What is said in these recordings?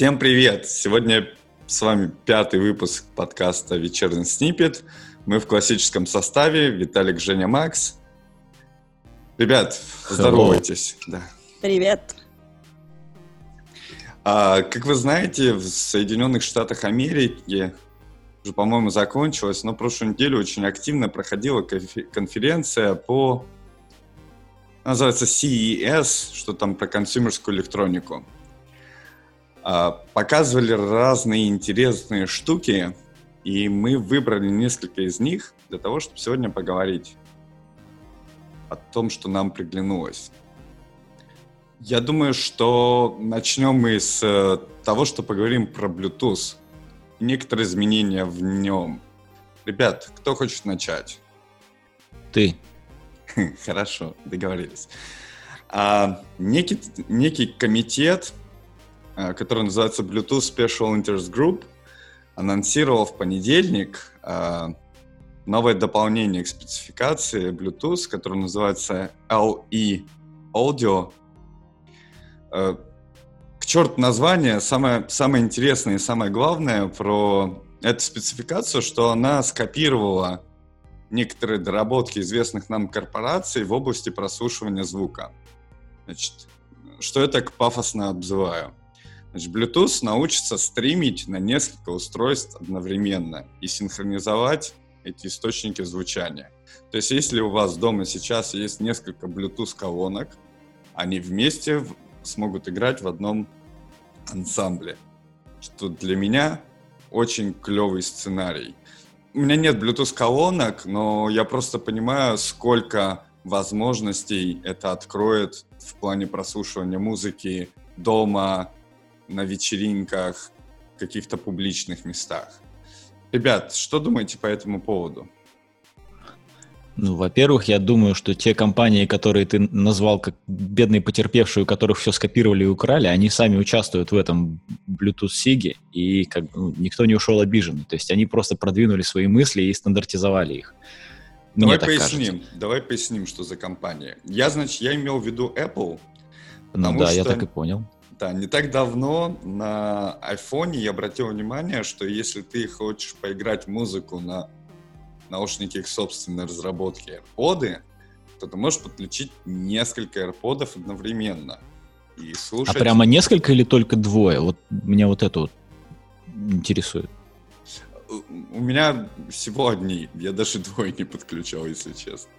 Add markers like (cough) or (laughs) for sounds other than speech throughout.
Всем привет! Сегодня с вами пятый выпуск подкаста «Вечерний снипет». Мы в классическом составе. Виталик, Женя, Макс. Ребят, здоровайтесь. Да. Привет. А, как вы знаете, в Соединенных Штатах Америки уже, по-моему, закончилась, но прошлую неделю очень активно проходила конференция по называется CES, что там про консюмерскую электронику. А, показывали разные интересные штуки, и мы выбрали несколько из них для того, чтобы сегодня поговорить о том, что нам приглянулось. Я думаю, что начнем мы с э, того, что поговорим про Bluetooth. Некоторые изменения в нем. Ребят, кто хочет начать? Ты. (laughs) Хорошо, договорились. А, некий, некий комитет Э, который называется Bluetooth Special Interest Group, анонсировал в понедельник э, новое дополнение к спецификации Bluetooth, которое называется LE Audio. Э, к черту название, самое, самое интересное и самое главное про эту спецификацию, что она скопировала некоторые доработки известных нам корпораций в области прослушивания звука. Значит, что я так пафосно обзываю? Значит, Bluetooth научится стримить на несколько устройств одновременно и синхронизовать эти источники звучания. То есть, если у вас дома сейчас есть несколько Bluetooth колонок, они вместе смогут играть в одном ансамбле. Что для меня очень клевый сценарий. У меня нет Bluetooth колонок, но я просто понимаю, сколько возможностей это откроет в плане прослушивания музыки дома, на вечеринках, каких-то публичных местах. Ребят, что думаете по этому поводу? Ну, во-первых, я думаю, что те компании, которые ты назвал как бедные потерпевшие, у которых все скопировали и украли, они сами участвуют в этом Bluetooth SIG, и как, ну, никто не ушел обиженный. То есть они просто продвинули свои мысли и стандартизовали их. Мне давай поясним, кажется. давай поясним, что за компания. Я, значит, я имел в виду Apple. Ну да, что... я так и понял. Да, не так давно на iPhone я обратил внимание, что если ты хочешь поиграть музыку на наушники их собственной разработки AirPods, то ты можешь подключить несколько AirPods одновременно и слушать... А прямо несколько или только двое? Вот меня вот это вот интересует. У меня всего одни, я даже (laughs) двое не подключал, если честно.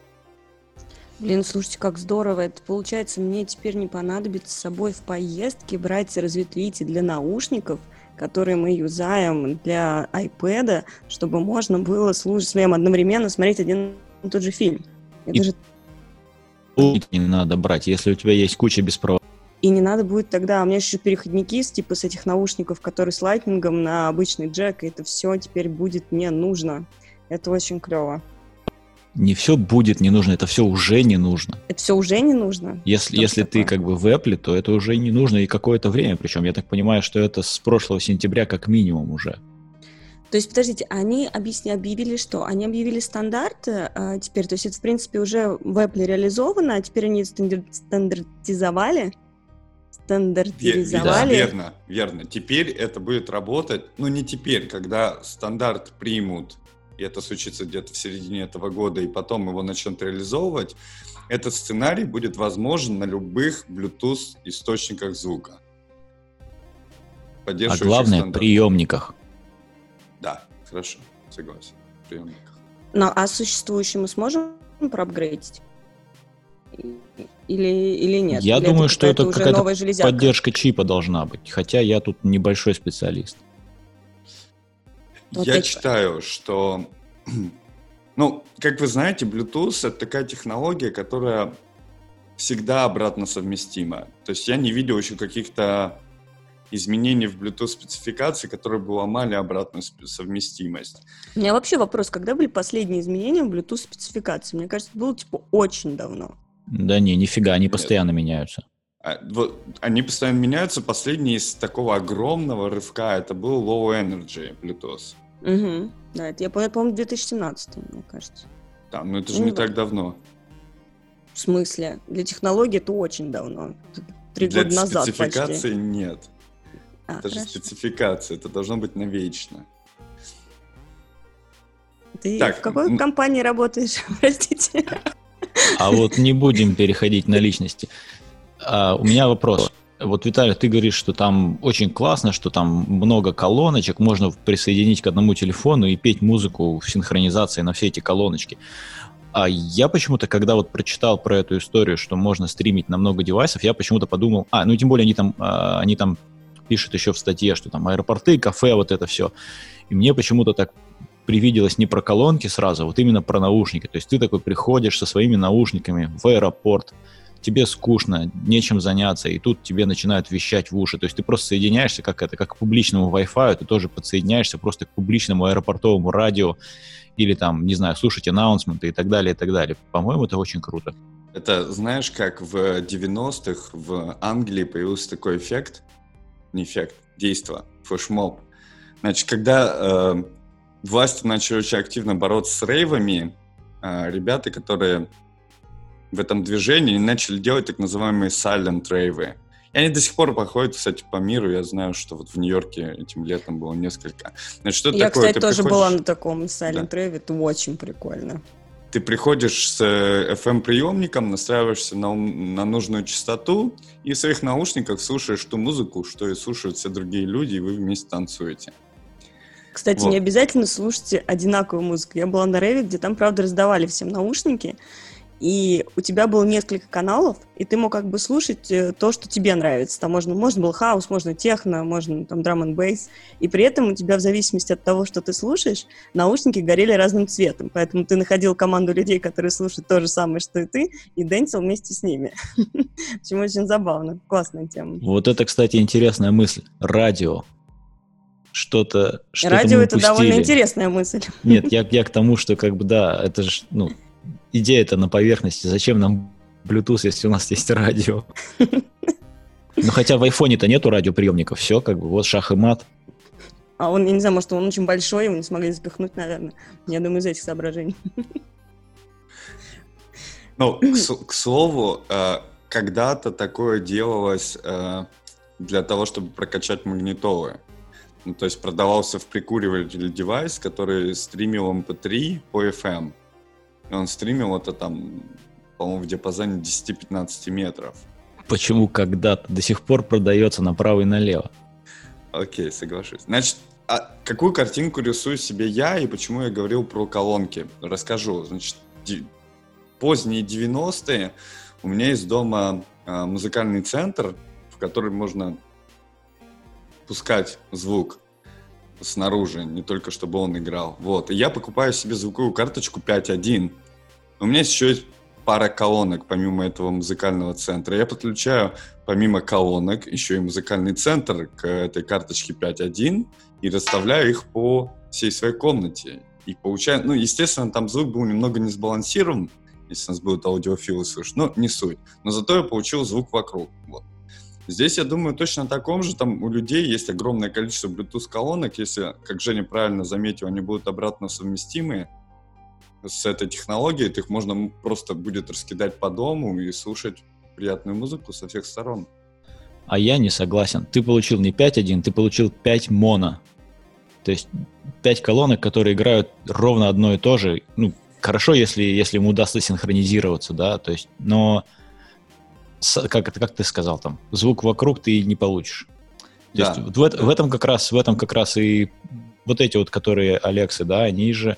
Блин, слушайте, как здорово. Это получается, мне теперь не понадобится с собой в поездке брать разветвитель для наушников, которые мы юзаем для iPad, чтобы можно было слушать своим одновременно смотреть один и тот же фильм. Это и же... не надо брать, если у тебя есть куча беспроводных. И не надо будет тогда, у меня еще переходники с типа с этих наушников, которые с лайтнингом на обычный джек, и это все теперь будет мне нужно. Это очень клево не все будет не нужно, это все уже не нужно. Это все уже не нужно? Если, если ты как бы в Apple, то это уже не нужно и какое-то время. Причем я так понимаю, что это с прошлого сентября как минимум уже. То есть, подождите, они объясни, объявили что? Они объявили стандарты а, теперь, то есть это, в принципе, уже в Apple реализовано, а теперь они стандартизовали? Стандартизовали? Да, верно, верно. Теперь это будет работать, ну не теперь, когда стандарт примут и это случится где-то в середине этого года, и потом его начнут реализовывать, этот сценарий будет возможен на любых Bluetooth источниках звука. А главное, стандарт. приемниках. Да, хорошо, согласен. Приемниках. Ну, а существующие мы сможем проапгрейдить? Или, или нет? Я или думаю, это что это какая-то поддержка чипа должна быть. Хотя я тут небольшой специалист. Вот Я это... читаю, что, (clears throat) ну, как вы знаете, Bluetooth это такая технология, которая всегда обратно совместима. То есть я не видел еще каких-то изменений в Bluetooth спецификации, которые бы ломали обратную совместимость. У меня вообще вопрос, когда были последние изменения в Bluetooth спецификации? Мне кажется, было типа очень давно. Да не, нифига, они Нет. постоянно меняются. А, вот, они постоянно меняются. Последний из такого огромного рывка это был Low Energy Bluetooth. Угу. Да, это я помню, 2017, мне кажется. Да, но это же ну, не да. так давно. В смысле? Для технологий это очень давно. Три года назад спецификации почти. нет. А, это же хорошо. спецификация, это должно быть навечно. Ты Так, в какой м- компании работаешь? (laughs) Простите. А вот не будем переходить на личности. А, у меня вопрос. Вот, Виталий, ты говоришь, что там очень классно, что там много колоночек, можно присоединить к одному телефону и петь музыку в синхронизации на все эти колоночки. А я почему-то, когда вот прочитал про эту историю, что можно стримить на много девайсов, я почему-то подумал, а, ну тем более они там, а, они там пишут еще в статье, что там аэропорты, кафе, вот это все. И мне почему-то так привиделось не про колонки сразу, а вот именно про наушники. То есть ты такой приходишь со своими наушниками в аэропорт, тебе скучно, нечем заняться, и тут тебе начинают вещать в уши. То есть ты просто соединяешься, как это, как к публичному Wi-Fi, ты тоже подсоединяешься просто к публичному аэропортовому радио, или там, не знаю, слушать аннаунсменты и так далее, и так далее. По-моему, это очень круто. Это знаешь, как в 90-х в Англии появился такой эффект, не эффект, действо, флешмоб. Значит, когда э, власти начали очень активно бороться с рейвами, э, ребята, которые в этом движении начали делать так называемые silent рейвы. И они до сих пор проходят, кстати, по миру. Я знаю, что вот в Нью-Йорке этим летом было несколько. Значит, что Я, такое? кстати, Ты тоже приходишь- была на таком Silent Да. Это очень прикольно. Ты приходишь с э, FM-приемником, настраиваешься на, на нужную частоту и в своих наушниках слушаешь ту музыку, что и слушают все другие люди, и вы вместе танцуете. Кстати, Вот. не обязательно слушайте одинаковую музыку. Я была на рейве, где там, правда, раздавали всем наушники, и у тебя было несколько каналов, и ты мог как бы слушать э, то, что тебе нравится. Там можно, можно был хаос, можно техно, можно там драм н бейс. И при этом у тебя в зависимости от того, что ты слушаешь, наушники горели разным цветом. Поэтому ты находил команду людей, которые слушают то же самое, что и ты, и дэнсил вместе с ними. (laughs) Почему очень забавно. Классная тема. Вот это, кстати, интересная мысль. Радио. Что-то, что-то Радио это довольно интересная мысль. Нет, я, я к тому, что как бы да, это же, ну, идея это на поверхности. Зачем нам Bluetooth, если у нас есть радио? (laughs) Ну, хотя в айфоне-то нету радиоприемников, все, как бы, вот шах и мат. А он, я не знаю, может, он очень большой, его не смогли запихнуть, наверное. Я думаю, из этих соображений. (laughs) Ну, к, с- к слову, э, когда-то такое делалось э, для того, чтобы прокачать магнитолы. Ну, то есть продавался в прикуриватель девайс, который стримил MP3 по FM. И он стримил это там, по-моему, в диапазоне 10-15 метров. Почему когда-то до сих пор продается направо и налево? Окей, соглашусь. Значит, а какую картинку рисую себе я и почему я говорил про колонки? Расскажу. Значит, поздние 90-е у меня есть дома а, музыкальный центр, в который можно пускать звук снаружи, не только чтобы он играл. Вот. И я покупаю себе звуковую карточку 5.1. У меня еще есть пара колонок, помимо этого музыкального центра. Я подключаю, помимо колонок, еще и музыкальный центр к этой карточке 5.1 и расставляю их по всей своей комнате. И получаю, ну, естественно, там звук был немного не сбалансирован, если нас будут аудиофилы слышать, но не суть. Но зато я получил звук вокруг. Вот. Здесь, я думаю, точно таком же. Там у людей есть огромное количество Bluetooth колонок. Если, как Женя правильно заметил, они будут обратно совместимы с этой технологией, их можно просто будет раскидать по дому и слушать приятную музыку со всех сторон. А я не согласен. Ты получил не 5.1, ты получил 5 моно. То есть 5 колонок, которые играют ровно одно и то же. Ну, хорошо, если, если ему удастся синхронизироваться, да, то есть, но как, это, как ты сказал там, звук вокруг ты не получишь. То Да. есть в, в этом как раз, в этом как раз и вот эти вот, которые Алексы, да, они же,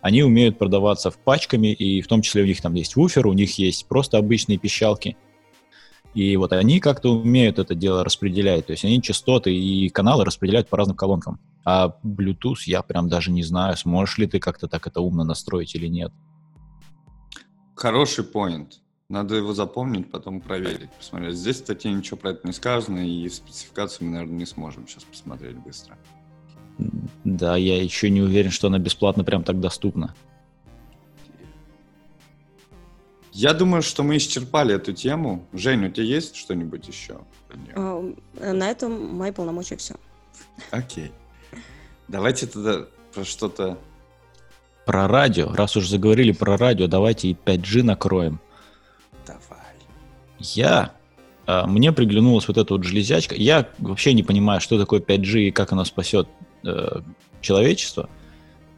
они умеют продаваться в пачками, и в том числе у них там есть вуфер, у них есть просто обычные пищалки. И вот они как-то умеют это дело распределять. То есть они частоты и каналы распределяют по разным колонкам. А Bluetooth я прям даже не знаю, сможешь ли ты как-то так это умно настроить или нет. Хороший поинт. Надо его запомнить, потом проверить, посмотреть. Здесь в статье ничего про это не сказано, и спецификацию мы, наверное, не сможем сейчас посмотреть быстро. Да, я еще не уверен, что она бесплатно прям так доступна. Я думаю, что мы исчерпали эту тему. Жень, у тебя есть что-нибудь еще? А, На этом мои полномочия все. Окей. Давайте тогда про что-то... Про радио, раз уж заговорили про радио, давайте и 5G накроем. Я а, мне приглянулась вот эта вот железячка. Я вообще не понимаю, что такое 5G и как оно спасет э, человечество,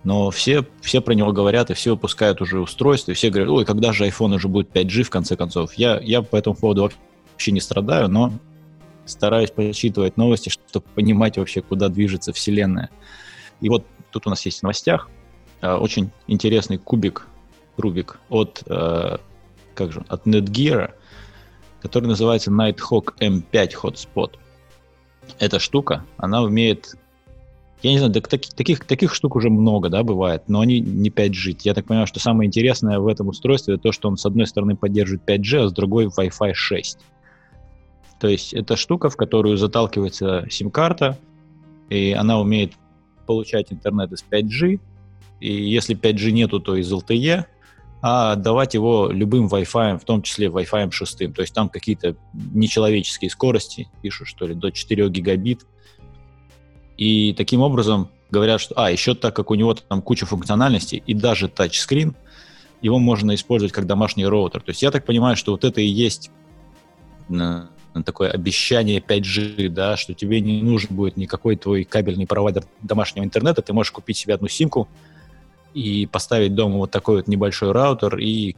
но все, все про него говорят, и все выпускают уже устройства, и все говорят, ой, когда же iPhone уже будет 5G в конце концов. Я, я по этому поводу вообще не страдаю, но стараюсь почитывать новости, чтобы понимать вообще, куда движется Вселенная. И вот тут у нас есть в новостях э, очень интересный кубик Рубик от, э, как же, от Netgear, который называется Nighthawk M5 Hotspot. Эта штука, она умеет я не знаю, так, таких, таких штук уже много, да, бывает, но они не 5G. Я так понимаю, что самое интересное в этом устройстве то, что он с одной стороны поддерживает 5G, а с другой Wi-Fi 6. То есть это штука, в которую заталкивается сим-карта, и она умеет получать интернет из 5G, и если 5G нету, то из LTE, а давать его любым Wi-Fi, в том числе Wi-Fi 6. То есть там какие-то нечеловеческие скорости, пишут, что ли, до 4 гигабит. И таким образом говорят, что... А, еще так как у него там куча функциональностей и даже тачскрин, его можно использовать как домашний роутер. То есть я так понимаю, что вот это и есть э, такое обещание 5G, да, что тебе не нужен будет никакой твой кабельный провайдер домашнего интернета, ты можешь купить себе одну симку, и поставить дома вот такой вот небольшой раутер, и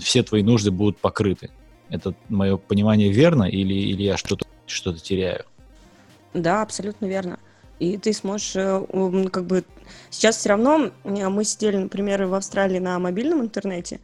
все твои нужды будут покрыты. Это мое понимание верно или, или я что-то что теряю? Да, абсолютно верно. И ты сможешь, э, как бы, сейчас все равно, мы сидели, например, в Австралии на мобильном интернете,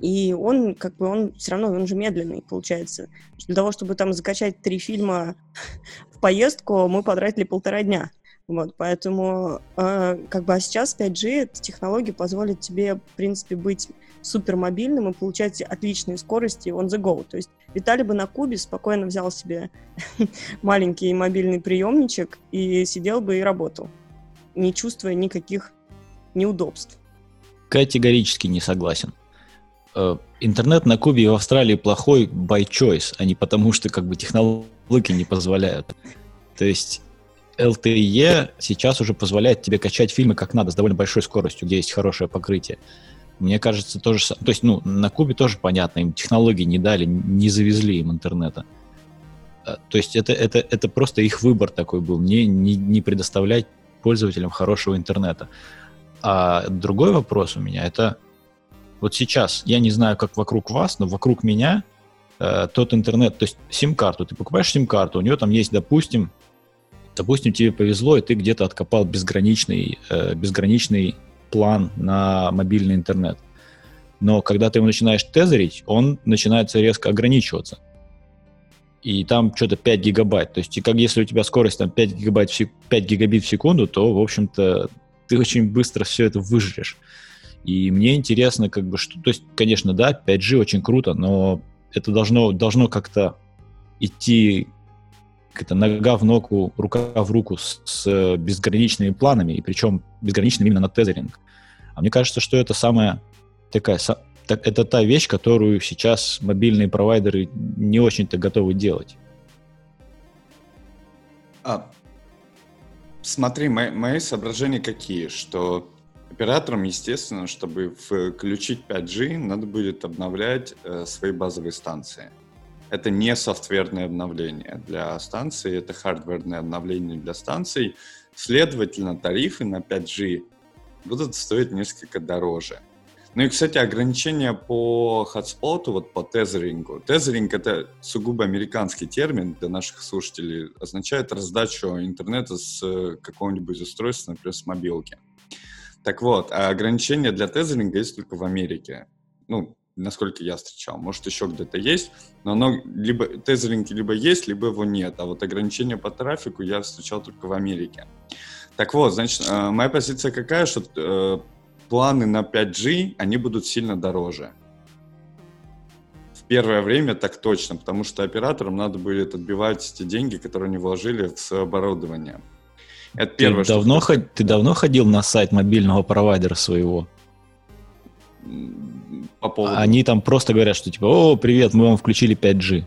и он, как бы, он все равно, он же медленный, получается. Для того, чтобы там закачать три фильма (laughs) в поездку, мы потратили полтора дня. Вот, поэтому, э, как бы, а сейчас 5G, эта технология позволит тебе, в принципе, быть супер мобильным и получать отличные скорости on the go. То есть Виталий бы на Кубе спокойно взял себе (laughs) маленький мобильный приемничек и сидел бы и работал, не чувствуя никаких неудобств. Категорически не согласен. Э, интернет на Кубе и в Австралии плохой by choice, а не потому, что как бы технологии не позволяют. То есть LTE сейчас уже позволяет тебе качать фильмы как надо, с довольно большой скоростью, где есть хорошее покрытие. Мне кажется, тоже... То есть, ну, на Кубе тоже понятно, им технологии не дали, не завезли им интернета. А, то есть это, это, это просто их выбор такой был, не, не, не предоставлять пользователям хорошего интернета. А другой вопрос у меня, это вот сейчас, я не знаю, как вокруг вас, но вокруг меня э, тот интернет, то есть сим-карту, ты покупаешь сим-карту, у нее там есть, допустим, Допустим, тебе повезло, и ты где-то откопал безграничный, э, безграничный план на мобильный интернет. Но когда ты его начинаешь тезерить, он начинает резко ограничиваться. И там что-то 5 гигабайт. То есть, как если у тебя скорость там 5 гигабайт, в сек... 5 гигабит в секунду, то, в общем-то, ты очень быстро все это выжрешь. И мне интересно, как бы, что... То есть, конечно, да, 5G очень круто, но это должно, должно как-то идти это нога в ногу, рука в руку с, с безграничными планами, и причем безграничными именно на тезеринг. А мне кажется, что это самая такая, это та вещь, которую сейчас мобильные провайдеры не очень-то готовы делать. А, смотри, мои, мои соображения какие, что операторам, естественно, чтобы включить 5G, надо будет обновлять э, свои базовые станции это не софтверное обновление для станции, это хардверное обновление для станций. Следовательно, тарифы на 5G будут стоить несколько дороже. Ну и, кстати, ограничения по хотспоту, вот по тезерингу. Тезеринг — это сугубо американский термин для наших слушателей. Означает раздачу интернета с э, какого-нибудь устройства, например, с мобилки. Так вот, а ограничения для тезеринга есть только в Америке. Ну, насколько я встречал. Может, еще где-то есть, но оно либо тезеринг либо есть, либо его нет. А вот ограничения по трафику я встречал только в Америке. Так вот, значит, э, моя позиция какая, что э, планы на 5G, они будут сильно дороже. В первое время так точно, потому что операторам надо будет отбивать те деньги, которые они вложили в оборудование. Это первое, ты, давно ход... ты давно ходил на сайт мобильного провайдера своего? По поводу... Они там просто говорят, что типа, о, привет, мы вам включили 5G.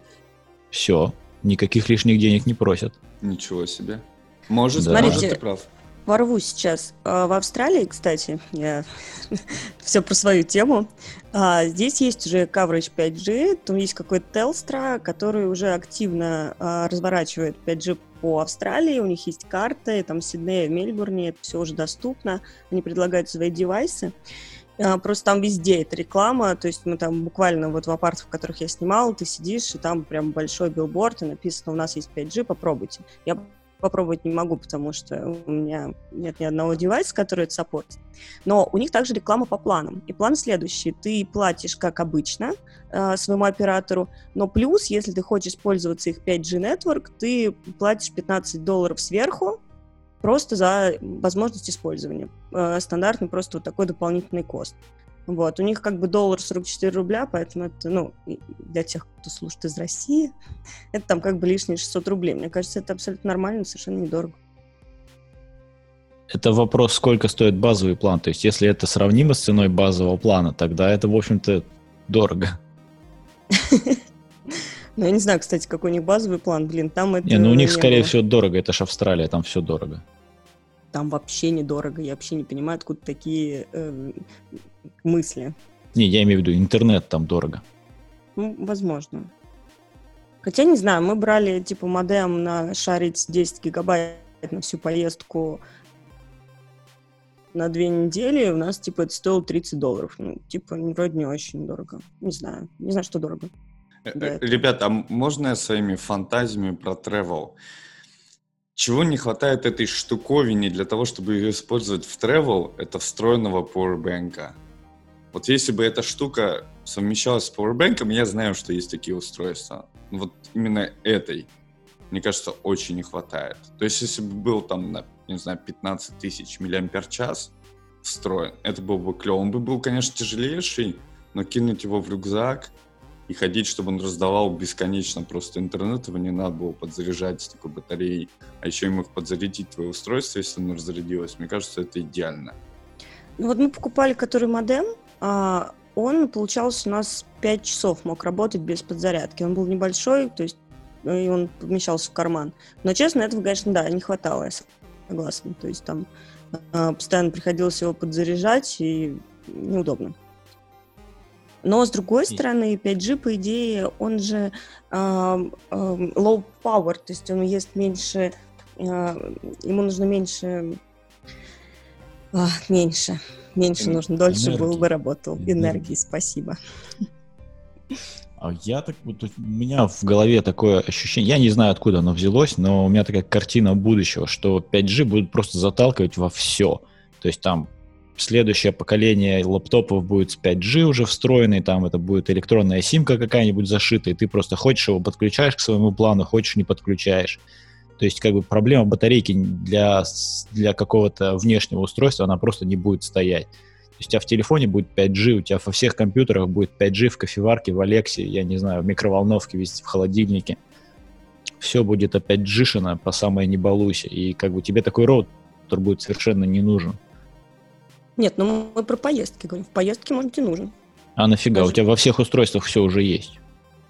Все, никаких лишних денег не просят. Ничего себе. Может, да. Смотрите, может, ты прав. ворвусь сейчас. А, в Австралии, кстати, я (laughs) все про свою тему. А, здесь есть уже coverage 5G, там есть какой-то Telstra, который уже активно а, разворачивает 5G по Австралии, у них есть карты, там в Мельбурне, это все уже доступно, они предлагают свои девайсы. Просто там везде это реклама, то есть мы там буквально вот в апартах, в которых я снимала, ты сидишь, и там прям большой билборд, и написано, у нас есть 5G, попробуйте. Я попробовать не могу, потому что у меня нет ни одного девайса, который это саппортит. Но у них также реклама по планам. И план следующий. Ты платишь, как обычно, э, своему оператору, но плюс, если ты хочешь пользоваться их 5G Network, ты платишь 15 долларов сверху, просто за возможность использования. Э, стандартный просто вот такой дополнительный кост. Вот, у них как бы доллар 44 рубля, поэтому это, ну, для тех, кто слушает из России, (laughs) это там как бы лишние 600 рублей. Мне кажется, это абсолютно нормально, совершенно недорого. Это вопрос, сколько стоит базовый план. То есть, если это сравнимо с ценой базового плана, тогда это, в общем-то, дорого. (laughs) Ну, я не знаю, кстати, какой у них базовый план, блин, там это... Не, ну у них, скорее всего, дорого, это же Австралия, там все дорого. Там вообще недорого, я вообще не понимаю, откуда такие э, мысли. Не, я имею в виду, интернет там дорого. Ну, возможно. Хотя, не знаю, мы брали, типа, модем на шарить 10 гигабайт на всю поездку на две недели, у нас, типа, это стоило 30 долларов. Ну, типа, вроде не очень дорого. Не знаю. Не знаю, что дорого. Э, э, ребята, а можно я своими фантазиями про travel? Чего не хватает этой штуковине для того, чтобы ее использовать в travel, это встроенного powerbank. Вот если бы эта штука совмещалась с Powerbank, я знаю, что есть такие устройства. Вот именно этой, мне кажется, очень не хватает. То есть если бы был там, на, не знаю, 15 тысяч миллиампер-час встроен, это был бы клево. Он бы был, конечно, тяжелейший, но кинуть его в рюкзак и ходить, чтобы он раздавал бесконечно просто интернет, его не надо было подзаряжать с такой батареей, а еще и мог подзарядить твое устройство, если оно разрядилось. Мне кажется, это идеально. Ну вот мы покупали который модем, а, он, получался, у нас 5 часов мог работать без подзарядки. Он был небольшой, то есть и он помещался в карман. Но, честно, этого, конечно, да, не хватало, я согласна. То есть там а, постоянно приходилось его подзаряжать, и неудобно. Но, с другой стороны, 5G, по идее, он же э, э, low power, то есть он ест меньше, э, ему нужно меньше, э, меньше меньше нужно, дольше энергии. был бы работал. Энергии, энергии спасибо. А я так вот, у меня в голове такое ощущение, я не знаю, откуда оно взялось, но у меня такая картина будущего, что 5G будет просто заталкивать во все. То есть там следующее поколение лаптопов будет с 5G уже встроенный, там это будет электронная симка какая-нибудь зашитая, ты просто хочешь его подключаешь к своему плану, хочешь не подключаешь. То есть как бы проблема батарейки для, для какого-то внешнего устройства, она просто не будет стоять. То есть у тебя в телефоне будет 5G, у тебя во всех компьютерах будет 5G в кофеварке, в Алексе, я не знаю, в микроволновке, везде, в холодильнике. Все будет опять джишено по самой не балуйся. И как бы тебе такой роутер будет совершенно не нужен. Нет, ну мы про поездки говорим. В поездке, может, и нужен. А нафига? Даже... У тебя во всех устройствах все уже есть.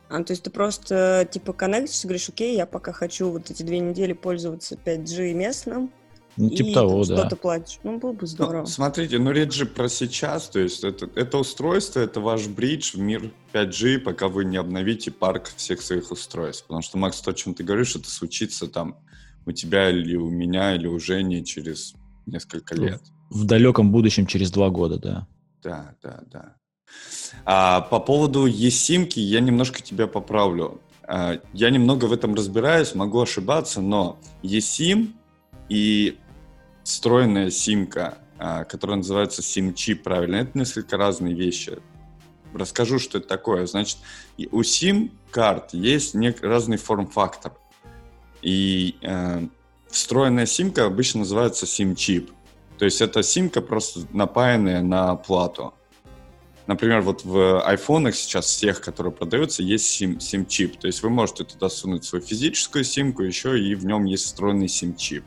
А, то есть ты просто, типа, коннектишься, говоришь, окей, я пока хочу вот эти две недели пользоваться 5G местным, ну, типа и того, да. что-то платишь. Ну, было бы ну, здорово. Ну, смотрите, ну речь же про сейчас, то есть это, это устройство, это ваш бридж в мир 5G, пока вы не обновите парк всех своих устройств. Потому что, Макс, то, о чем ты говоришь, это случится там у тебя или у меня, или у Жени через несколько лет. В далеком будущем, через два года, да. Да, да, да. А, по поводу eSIM, я немножко тебя поправлю. А, я немного в этом разбираюсь, могу ошибаться, но eSIM и встроенная симка, а, которая называется SIM-чип, правильно, это несколько разные вещи. Расскажу, что это такое. Значит, у SIM-карт есть разный форм-фактор. И э, встроенная симка обычно называется SIM-чип. То есть это симка просто напаянная на плату. Например, вот в айфонах сейчас всех, которые продаются, есть SIM, SIM-чип. То есть вы можете туда сунуть свою физическую симку, еще и в нем есть встроенный SIM-чип.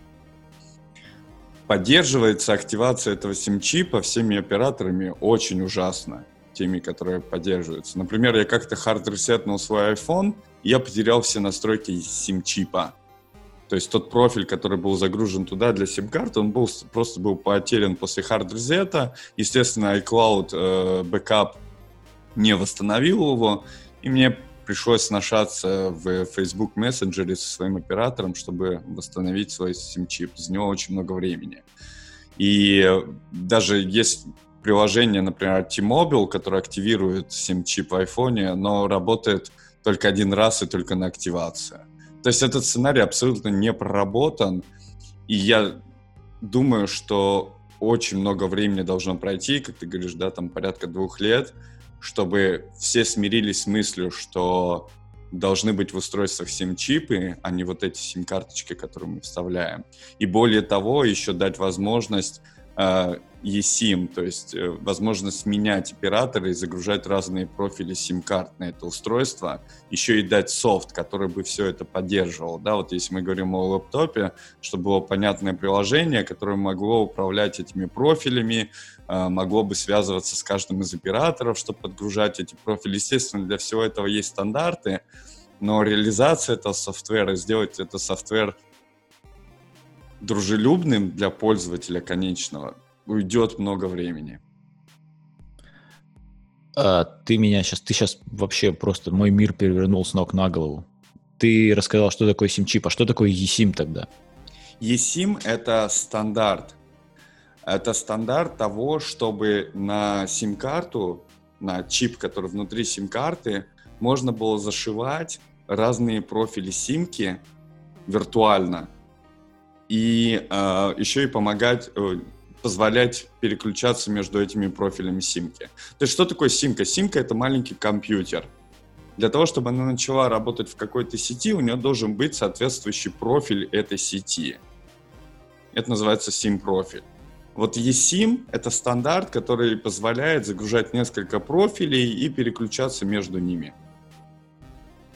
Поддерживается активация этого SIM-чипа всеми операторами очень ужасно, теми, которые поддерживаются. Например, я как-то хард ресетнул свой iPhone, и я потерял все настройки SIM-чипа. То есть тот профиль, который был загружен туда для сим-карты, он был, просто был потерян после hard reset а. Естественно, iCloud э, бэкап не восстановил его, и мне пришлось сношаться в Facebook Messenger со своим оператором, чтобы восстановить свой сим-чип. За него очень много времени. И даже есть приложение, например, T-Mobile, которое активирует сим-чип в айфоне, но работает только один раз и только на активацию. То есть этот сценарий абсолютно не проработан, и я думаю, что очень много времени должно пройти, как ты говоришь, да, там порядка двух лет, чтобы все смирились с мыслью, что должны быть в устройствах сим-чипы, а не вот эти сим-карточки, которые мы вставляем. И более того, еще дать возможность eSIM, то есть э, возможность менять операторы и загружать разные профили сим-карт на это устройство, еще и дать софт, который бы все это поддерживал. Да, вот если мы говорим о лэптопе, чтобы было понятное приложение, которое могло управлять этими профилями, э, могло бы связываться с каждым из операторов, чтобы подгружать эти профили. Естественно, для всего этого есть стандарты, но реализация этого софтвера, сделать это софтвер дружелюбным для пользователя конечного, уйдет много времени. А, ты меня сейчас, ты сейчас вообще просто мой мир перевернул с ног на голову. Ты рассказал, что такое SIM-чип, а что такое eSIM тогда? eSIM — это стандарт. Это стандарт того, чтобы на сим-карту, на чип, который внутри сим-карты, можно было зашивать разные профили симки виртуально и э, еще и помогать э, позволять переключаться между этими профилями симки. То есть что такое симка? Симка — это маленький компьютер. Для того, чтобы она начала работать в какой-то сети, у нее должен быть соответствующий профиль этой сети. Это называется SIM-профиль. Вот eSIM — это стандарт, который позволяет загружать несколько профилей и переключаться между ними.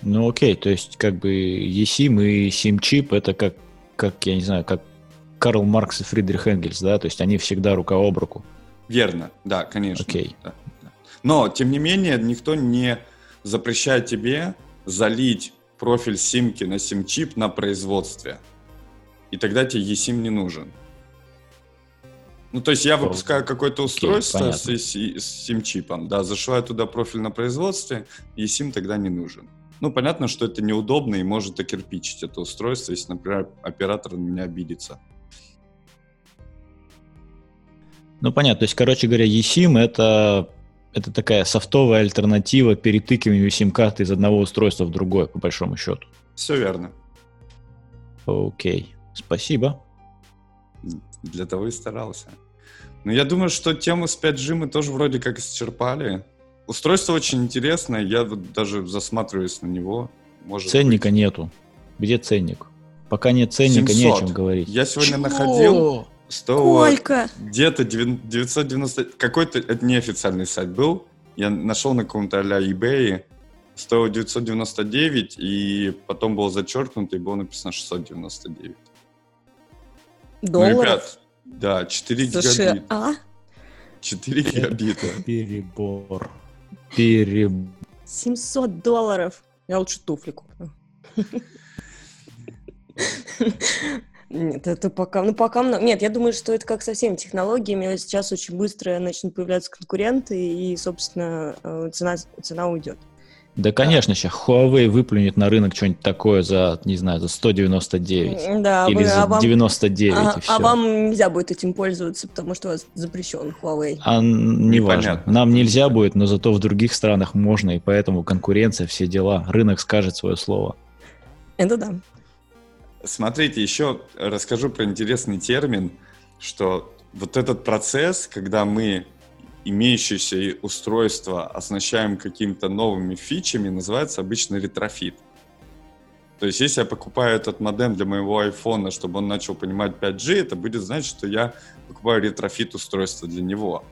Ну окей, то есть как бы eSIM и SIM-чип — это как, как, я не знаю, как Карл Маркс и Фридрих Энгельс, да? То есть они всегда рука об руку. Верно, да, конечно. Окей. Да. Но, тем не менее, никто не запрещает тебе залить профиль симки на сим-чип на производстве. И тогда тебе eSIM не нужен. Ну, то есть я выпускаю какое-то устройство okay, с, с, с сим-чипом, да, зашиваю туда профиль на производстве, eSIM тогда не нужен. Ну, понятно, что это неудобно и может окирпичить это устройство, если, например, оператор на меня обидится. Ну, понятно. То есть, короче говоря, eSIM — это, это такая софтовая альтернатива перетыкиванию SIM-карты из одного устройства в другое, по большому счету. Все верно. Окей. Спасибо. Для того и старался. Но я думаю, что тему с 5G мы тоже вроде как исчерпали. Устройство очень интересное, я вот даже засматриваюсь на него. Может Ценника быть. нету. Где ценник? Пока нет ценника, 700. не о чем говорить. Я сегодня Чего? находил Сколько? Где-то 990... Какой-то это неофициальный сайт был. Я нашел на каком-то а-ля eBay. Стоило 999, и потом было зачеркнуто, и было написано 699. Долларов? Ну, ребят, да, 4 гигабита. А? 4 гигабита. Перебор. Перебор. 700 долларов. Я лучше туфли куплю. Нет, это пока, ну пока много. Нет, я думаю, что это как со всеми технологиями. Сейчас очень быстро начнут появляться конкуренты, и, собственно, э, цена, цена уйдет. Да, конечно, сейчас Huawei выплюнет на рынок что-нибудь такое за, не знаю, за 199 да, или вы, за а вам, 99 а, и все. А вам нельзя будет этим пользоваться, потому что у вас запрещен Huawei. А не важно. Нам нельзя будет, но зато в других странах можно, и поэтому конкуренция, все дела. Рынок скажет свое слово. Это да. Смотрите, еще расскажу про интересный термин, что вот этот процесс, когда мы имеющиеся устройства оснащаем какими-то новыми фичами, называется обычно retrofit. То есть, если я покупаю этот модем для моего айфона, чтобы он начал понимать 5G, это будет значить, что я покупаю retrofit устройство для него.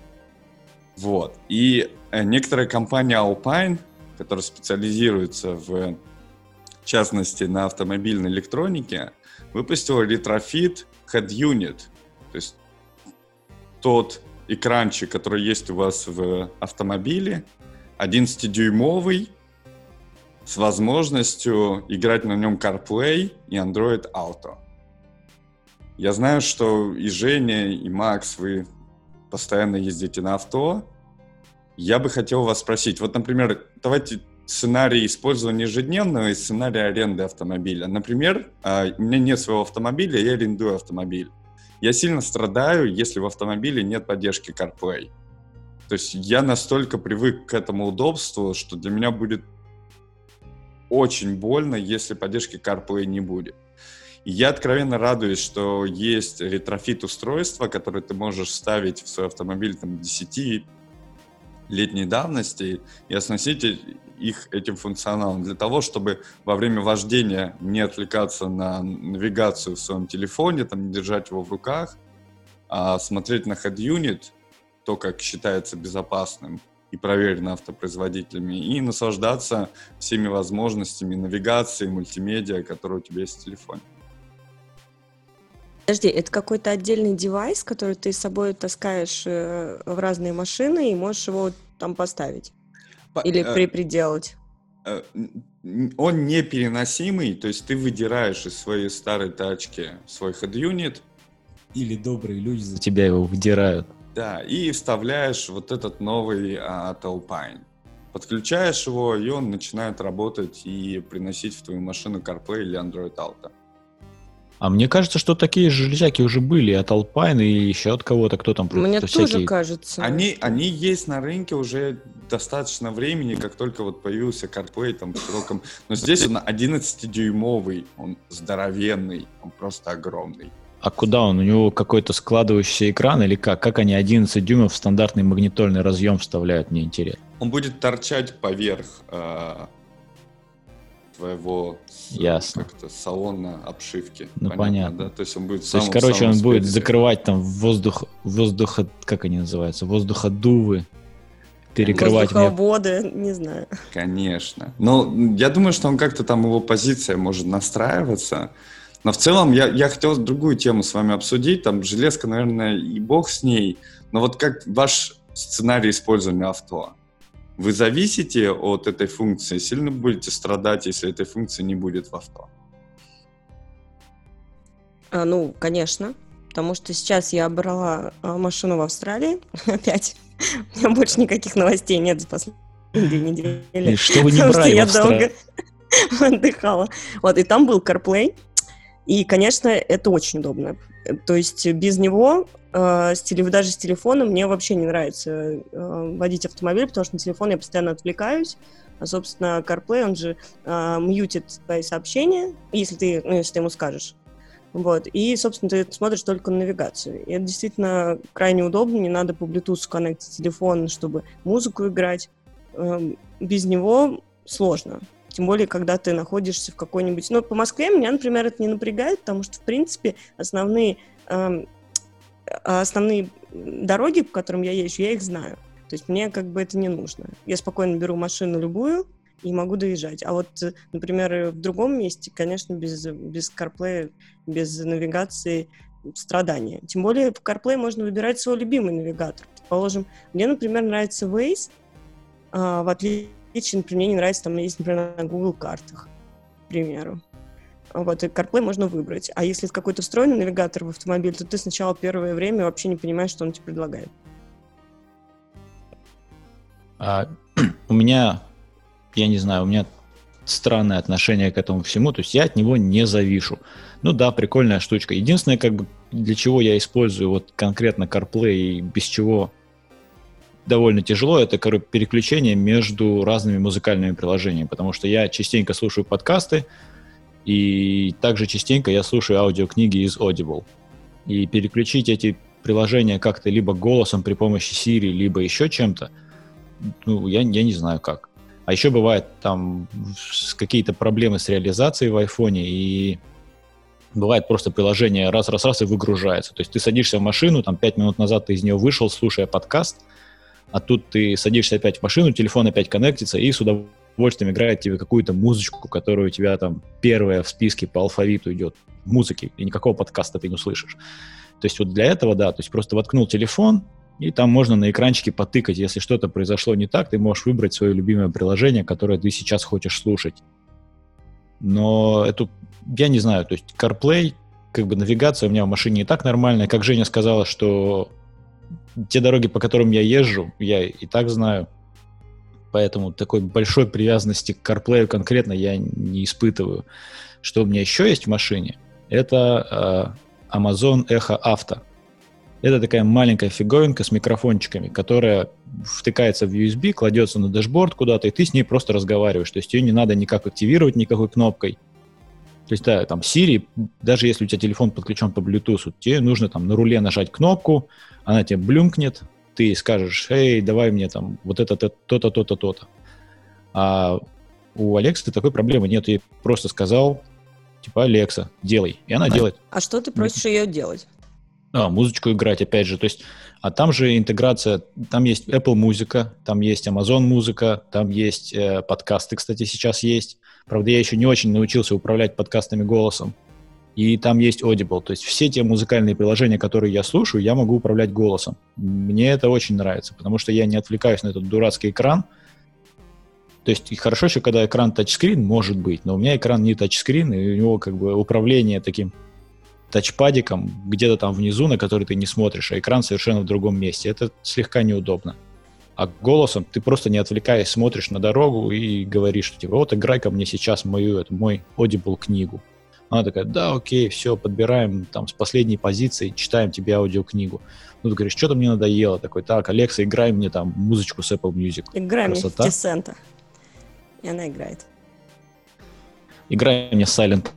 Вот. И э, некоторая компания Alpine, которая специализируется в частности на автомобильной электронике, выпустила retrofit head unit. То есть тот экранчик, который есть у вас в автомобиле, 11-дюймовый, с возможностью играть на нем CarPlay и Android Auto. Я знаю, что и Женя, и Макс, вы постоянно ездите на авто. Я бы хотел вас спросить, вот, например, давайте сценарий использования ежедневного и сценарий аренды автомобиля. Например, а, у меня нет своего автомобиля, я арендую автомобиль. Я сильно страдаю, если в автомобиле нет поддержки CarPlay. То есть я настолько привык к этому удобству, что для меня будет очень больно, если поддержки CarPlay не будет. И я откровенно радуюсь, что есть retrofit устройства, которое ты можешь ставить в свой автомобиль там 10 летней давности и оснастить их этим функционалом для того, чтобы во время вождения не отвлекаться на навигацию в своем телефоне, там, не держать его в руках, а смотреть на head unit, то, как считается безопасным и проверено автопроизводителями, и наслаждаться всеми возможностями навигации, мультимедиа, которые у тебя есть в телефоне. Подожди, это какой-то отдельный девайс, который ты с собой таскаешь э, в разные машины и можешь его там поставить? Или э, припределать? Э, он не переносимый, то есть ты выдираешь из своей старой тачки свой head-unit. Или добрые люди за тебя его выдирают. Да, и вставляешь вот этот новый Alpine. Подключаешь его, и он начинает работать и приносить в твою машину CarPlay или Android Auto. А мне кажется, что такие железяки уже были от Alpine и еще от кого-то, кто там... Мне тоже всякие... кажется. Они, они есть на рынке уже достаточно времени, как только вот появился CarPlay там в широком... Но здесь он 11-дюймовый, он здоровенный, он просто огромный. А куда он? У него какой-то складывающийся экран или как? Как они 11 дюймов в стандартный магнитольный разъем вставляют, мне интересно. Он будет торчать поверх э, твоего Ясно. как-то салона обшивки. Ну понятно. понятно. Да? То есть он будет. То есть, короче, он будет закрывать там воздух, воздуха, как они называются, воздуходувы, перекрывать. Воздуховоды, мне... не знаю. Конечно. Но я думаю, что он как-то там его позиция может настраиваться. Но в целом я, я хотел другую тему с вами обсудить. Там железка, наверное, и бог с ней. Но вот как ваш сценарий использования авто? Вы зависите от этой функции, сильно будете страдать, если этой функции не будет в авто? А, ну, конечно. Потому что сейчас я брала а, машину в Австралии. (laughs) Опять. У меня больше никаких новостей нет за последние две недели. И что вы не брали я долго (laughs) отдыхала. Вот, и там был CarPlay. И, конечно, это очень удобно. То есть без него э, с теле, даже с телефона мне вообще не нравится э, водить автомобиль, потому что на телефон я постоянно отвлекаюсь. А, собственно, CarPlay, он же э, мьютит твои сообщения, если ты, ну, если ты ему скажешь. Вот. И, собственно, ты смотришь только на навигацию. И это действительно крайне удобно. Не надо по Bluetooth коннектить телефон, чтобы музыку играть. Э, без него сложно. Тем более, когда ты находишься в какой-нибудь... Ну, по Москве меня, например, это не напрягает, потому что, в принципе, основные э, основные дороги, по которым я езжу, я их знаю. То есть мне как бы это не нужно. Я спокойно беру машину любую и могу доезжать. А вот, например, в другом месте, конечно, без, без CarPlay, без навигации страдания. Тем более в CarPlay можно выбирать свой любимый навигатор. Предположим, мне, например, нравится Waze, а, в отличие, например, мне не нравится, там есть, например, на Google картах, к примеру. Вот, и CarPlay можно выбрать. А если это какой-то встроенный навигатор в автомобиль, то ты сначала первое время вообще не понимаешь, что он тебе предлагает. А, (clears throat) у меня, я не знаю, у меня странное отношение к этому всему, то есть я от него не завишу. Ну да, прикольная штучка. Единственное, как бы, для чего я использую вот конкретно CarPlay и без чего довольно тяжело, это переключение между разными музыкальными приложениями, потому что я частенько слушаю подкасты, и также частенько я слушаю аудиокниги из Audible. И переключить эти приложения как-то либо голосом при помощи Siri, либо еще чем-то, ну, я, я не знаю как. А еще бывает там какие-то проблемы с реализацией в айфоне, и бывает просто приложение раз-раз-раз и выгружается. То есть ты садишься в машину, там пять минут назад ты из нее вышел, слушая подкаст, а тут ты садишься опять в машину, телефон опять коннектится, и с удовольствием играет тебе какую-то музычку, которая у тебя там первая в списке по алфавиту идет музыки, и никакого подкаста ты не услышишь. То есть вот для этого, да, то есть просто воткнул телефон, И там можно на экранчике потыкать, если что-то произошло не так, ты можешь выбрать свое любимое приложение, которое ты сейчас хочешь слушать. Но эту, я не знаю, то есть CarPlay, как бы навигация у меня в машине и так нормальная. Как Женя сказала, что те дороги, по которым я езжу, я и так знаю. Поэтому такой большой привязанности к CarPlay конкретно я не испытываю. Что у меня еще есть в машине, это э, Amazon Echo Auto. Это такая маленькая фиговинка с микрофончиками, которая втыкается в USB, кладется на дашборд куда-то, и ты с ней просто разговариваешь. То есть ее не надо никак активировать никакой кнопкой. То есть, да, там Siri, даже если у тебя телефон подключен по Bluetooth, тебе нужно там на руле нажать кнопку, она тебе блюмкнет, ты скажешь, эй, давай мне там вот это, то-то, то-то, то-то. А у Алексы такой проблемы нет. Я просто сказал, типа, Алекса, делай. И она а, делает. А что ты просишь ее делать? А, музычку играть, опять же. То есть, а там же интеграция, там есть Apple музыка, там есть Amazon музыка, там есть э, подкасты, кстати, сейчас есть. Правда, я еще не очень научился управлять подкастами голосом. И там есть Audible. То есть все те музыкальные приложения, которые я слушаю, я могу управлять голосом. Мне это очень нравится, потому что я не отвлекаюсь на этот дурацкий экран. То есть хорошо еще, когда экран тачскрин, может быть, но у меня экран не тачскрин, и у него как бы управление таким тачпадиком где-то там внизу, на который ты не смотришь, а экран совершенно в другом месте. Это слегка неудобно. А голосом ты просто не отвлекаясь смотришь на дорогу и говоришь, типа вот играй ко мне сейчас мою, это мой Audible книгу. Она такая, да, окей, все, подбираем там с последней позиции, читаем тебе аудиокнигу. Ну, ты говоришь, что-то мне надоело. Такой, так, Алекса, играй мне там музычку с Apple Music. Играй Красота. мне Десента. И она играет. Играй мне Silent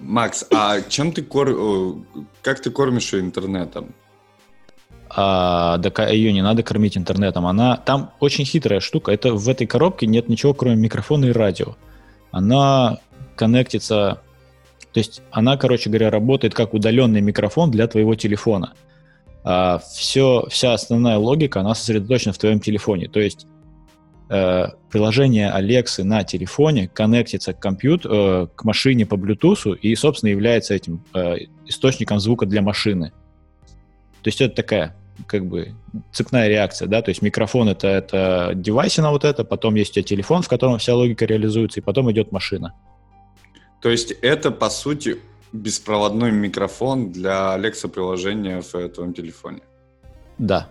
Макс, а чем ты кор... как ты кормишь ее интернетом? А, так ее не надо кормить интернетом. Она там очень хитрая штука. Это в этой коробке нет ничего, кроме микрофона и радио. Она коннектится, то есть она, короче говоря, работает как удаленный микрофон для твоего телефона. А все, вся основная логика, она сосредоточена в твоем телефоне. То есть э, приложение Alexa на телефоне коннектится к компьютеру, э, к машине по Bluetooth и, собственно, является этим э, источником звука для машины. То есть это такая как бы цепная реакция, да, то есть микрофон это, это девайсина вот это, потом есть у тебя телефон, в котором вся логика реализуется, и потом идет машина. То есть это, по сути, беспроводной микрофон для Alexa приложения в твоем телефоне? Да.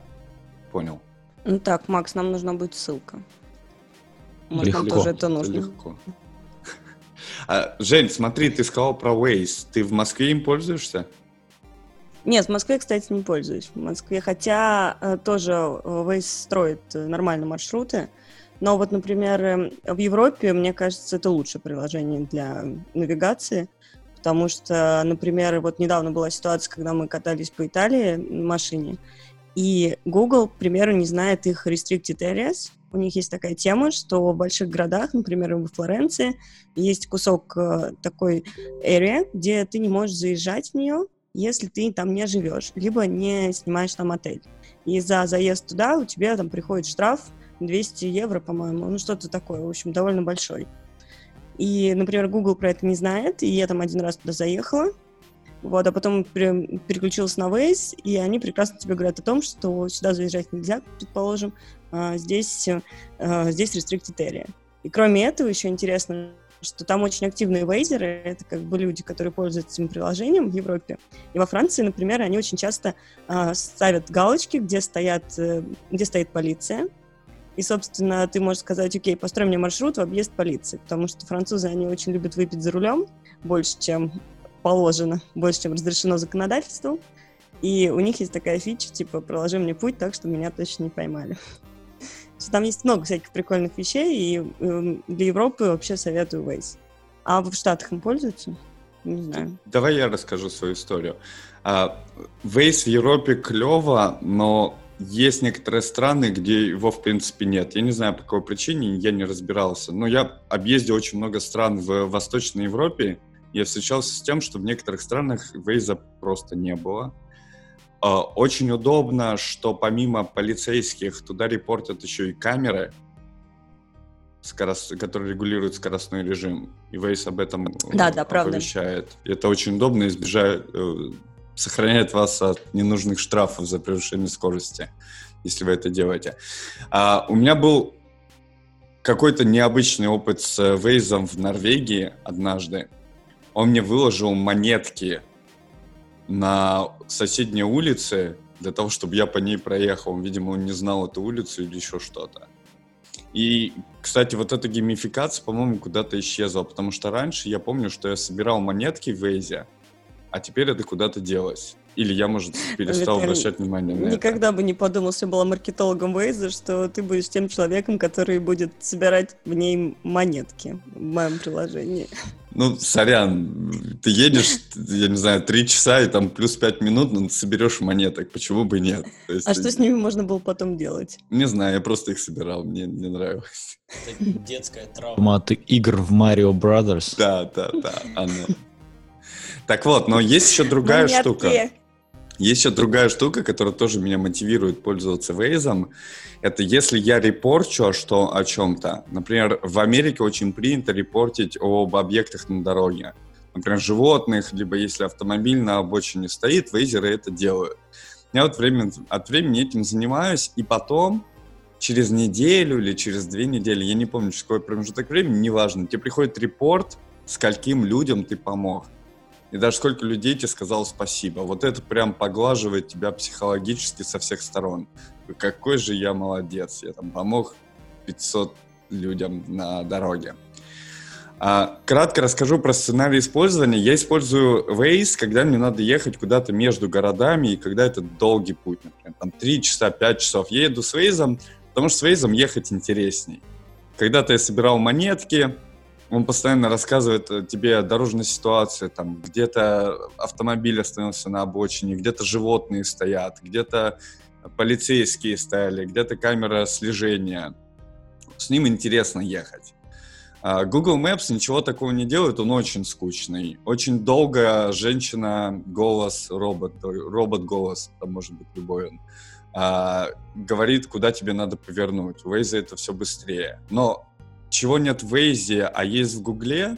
Понял. Ну так, Макс, нам нужна будет ссылка. Может, Легко. нам тоже это нужно. Легко. А, Жень, смотри, ты сказал про Waze. Ты в Москве им пользуешься? Нет, в Москве, кстати, не пользуюсь. В Москве, хотя э, тоже э, Waze строит э, нормальные маршруты, но вот, например, эм, в Европе, мне кажется, это лучшее приложение для навигации, потому что, например, вот недавно была ситуация, когда мы катались по Италии на машине, и Google, к примеру, не знает их restricted areas. У них есть такая тема, что в больших городах, например, во Флоренции, есть кусок э, такой area, где ты не можешь заезжать в нее, если ты там не живешь, либо не снимаешь там отель. И за заезд туда у тебя там приходит штраф 200 евро, по-моему, ну что-то такое, в общем, довольно большой. И, например, Google про это не знает, и я там один раз туда заехала, вот, а потом переключилась на Waze, и они прекрасно тебе говорят о том, что сюда заезжать нельзя, предположим, а здесь, а здесь restricted area. И кроме этого еще интересно, что там очень активные вейзеры, это как бы люди, которые пользуются этим приложением в Европе. И во Франции, например, они очень часто э, ставят галочки, где, стоят, э, где стоит полиция, и, собственно, ты можешь сказать, окей, построй мне маршрут в объезд полиции, потому что французы, они очень любят выпить за рулем, больше, чем положено, больше, чем разрешено законодательством. И у них есть такая фича, типа, проложи мне путь так, чтобы меня точно не поймали. (laughs) Там есть много всяких прикольных вещей, и эм, для Европы вообще советую Waze. А в Штатах им пользуются? Не знаю. Давай я расскажу свою историю. А, Waze в Европе клево, но есть некоторые страны, где его, в принципе, нет. Я не знаю, по какой причине, я не разбирался. Но я объездил очень много стран в Восточной Европе. Я встречался с тем, что в некоторых странах Вейза просто не было. А, очень удобно, что помимо полицейских туда репортят еще и камеры, скорост... которые регулируют скоростной режим. И Waze об этом да, да, оповещает. Правда. Это очень удобно, избежает, э, сохраняет вас от ненужных штрафов за превышение скорости, если вы это делаете. А, у меня был какой-то необычный опыт с Вейзом в Норвегии однажды. Он мне выложил монетки на соседней улице для того, чтобы я по ней проехал. Видимо, он не знал эту улицу или еще что-то. И, кстати, вот эта геймификация, по-моему, куда-то исчезла, потому что раньше я помню, что я собирал монетки в Вейзе, а теперь это куда-то делось. Или я, может, (laughs) перестал обращать внимание на это. Никогда бы не подумал, что была маркетологом Вейза, что ты будешь тем человеком, который будет собирать в ней монетки в моем приложении. Ну, сорян, ты едешь, я не знаю, три часа и там плюс пять минут, но ты соберешь монеток, почему бы нет? Есть, А что с ними можно было потом делать? Не знаю, я просто их собирал, мне не нравилось. Это детская травма. От игр в Mario Brothers. Да, да, да, оно. Так вот, но есть еще другая Монетки. штука. Есть еще другая штука, которая тоже меня мотивирует пользоваться Waze. Это если я репорчу что, о чем-то. Например, в Америке очень принято репортить об объектах на дороге. Например, животных, либо если автомобиль на обочине стоит, вейзеры это делают. Я вот время, от времени этим занимаюсь, и потом, через неделю или через две недели, я не помню, через какой промежуток времени, неважно, тебе приходит репорт, скольким людям ты помог. И даже сколько людей тебе сказал спасибо. Вот это прям поглаживает тебя психологически со всех сторон. Какой же я молодец. Я там помог 500 людям на дороге. А, кратко расскажу про сценарий использования. Я использую Waze, когда мне надо ехать куда-то между городами, и когда это долгий путь, например, там 3 часа, 5 часов. Я еду с Waze, потому что с Waze ехать интересней. Когда-то я собирал монетки, он постоянно рассказывает э, тебе о дорожной ситуации, там где-то автомобиль остановился на обочине, где-то животные стоят, где-то полицейские стояли, где-то камера слежения. С ним интересно ехать. А Google Maps ничего такого не делает, он очень скучный. Очень долго женщина, голос, робот, робот-голос, там может быть любой он, а, говорит, куда тебе надо повернуть. Waze это все быстрее. Но чего нет в Waze, а есть в Гугле,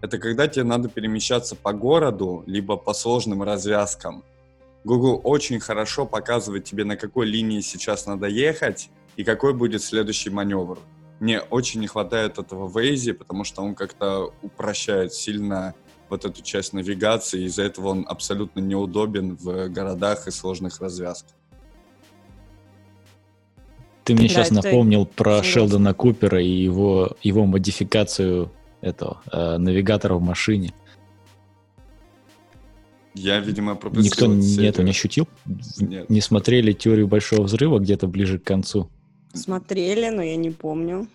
это когда тебе надо перемещаться по городу, либо по сложным развязкам. Google очень хорошо показывает тебе, на какой линии сейчас надо ехать и какой будет следующий маневр. Мне очень не хватает этого в Waze, потому что он как-то упрощает сильно вот эту часть навигации, из-за этого он абсолютно неудобен в городах и сложных развязках. Ты мне Да, сейчас это напомнил про очень Шелдона Купера и его, его модификацию этого э, навигатора в машине. Я, видимо, пропустил Никто нету, не ощутил? Нет. Не смотрели теорию большого взрыва где-то ближе к концу? Смотрели, но я не помню.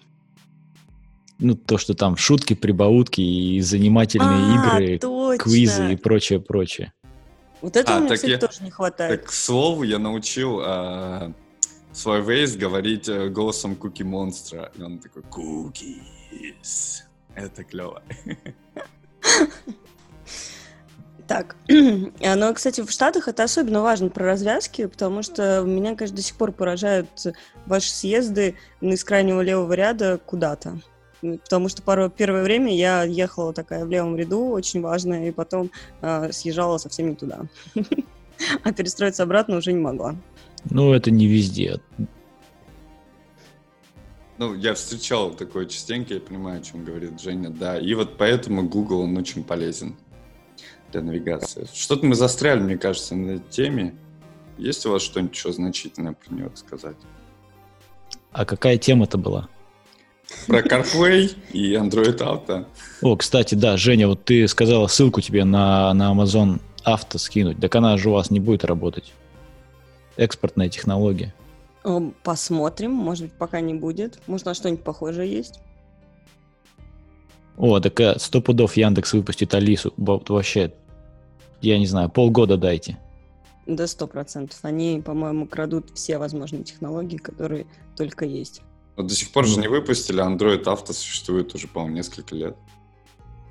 Ну, то, что там шутки, прибаутки и занимательные А, игры, точно. квизы и прочее, прочее. Вот этого А, мне, кстати, я- тоже не хватает. Так, к слову, я научил а, свой Waze говорить э, голосом Куки Монстра. И он такой, Cookies. Это клево. Так, (clears throat) а, ну, кстати, в Штатах это особенно важно про развязки, потому что меня, конечно, до сих пор поражают ваши съезды из крайнего левого ряда куда-то. Потому что порой первое время я ехала такая в левом ряду, очень важная, и потом а, съезжала совсем не туда. (laughs) А перестроиться обратно уже не могла. Ну, это не везде. Ну, я встречал такое частенько, я понимаю, о чем говорит Женя, да. И вот поэтому Google, он очень полезен для навигации. Что-то мы застряли, мне кажется, на этой теме. Есть у вас что-нибудь еще значительное про нее сказать? А какая тема-то была? Про CarPlay и Android Auto. О, кстати, да, Женя, вот ты сказала ссылку тебе на, на Amazon Авто скинуть. Так она же у вас не будет работать. Экспортная технология. О, Посмотрим, может быть, пока не будет. Может, на что-нибудь похожее есть. О, так э, сто пудов Яндекс выпустит Алису. Вообще, я не знаю, полгода дайте. Да, сто процентов. Они, по-моему, крадут все возможные технологии, которые только есть. Но до сих пор же не выпустили, Android Auto существует уже, по-моему, несколько лет.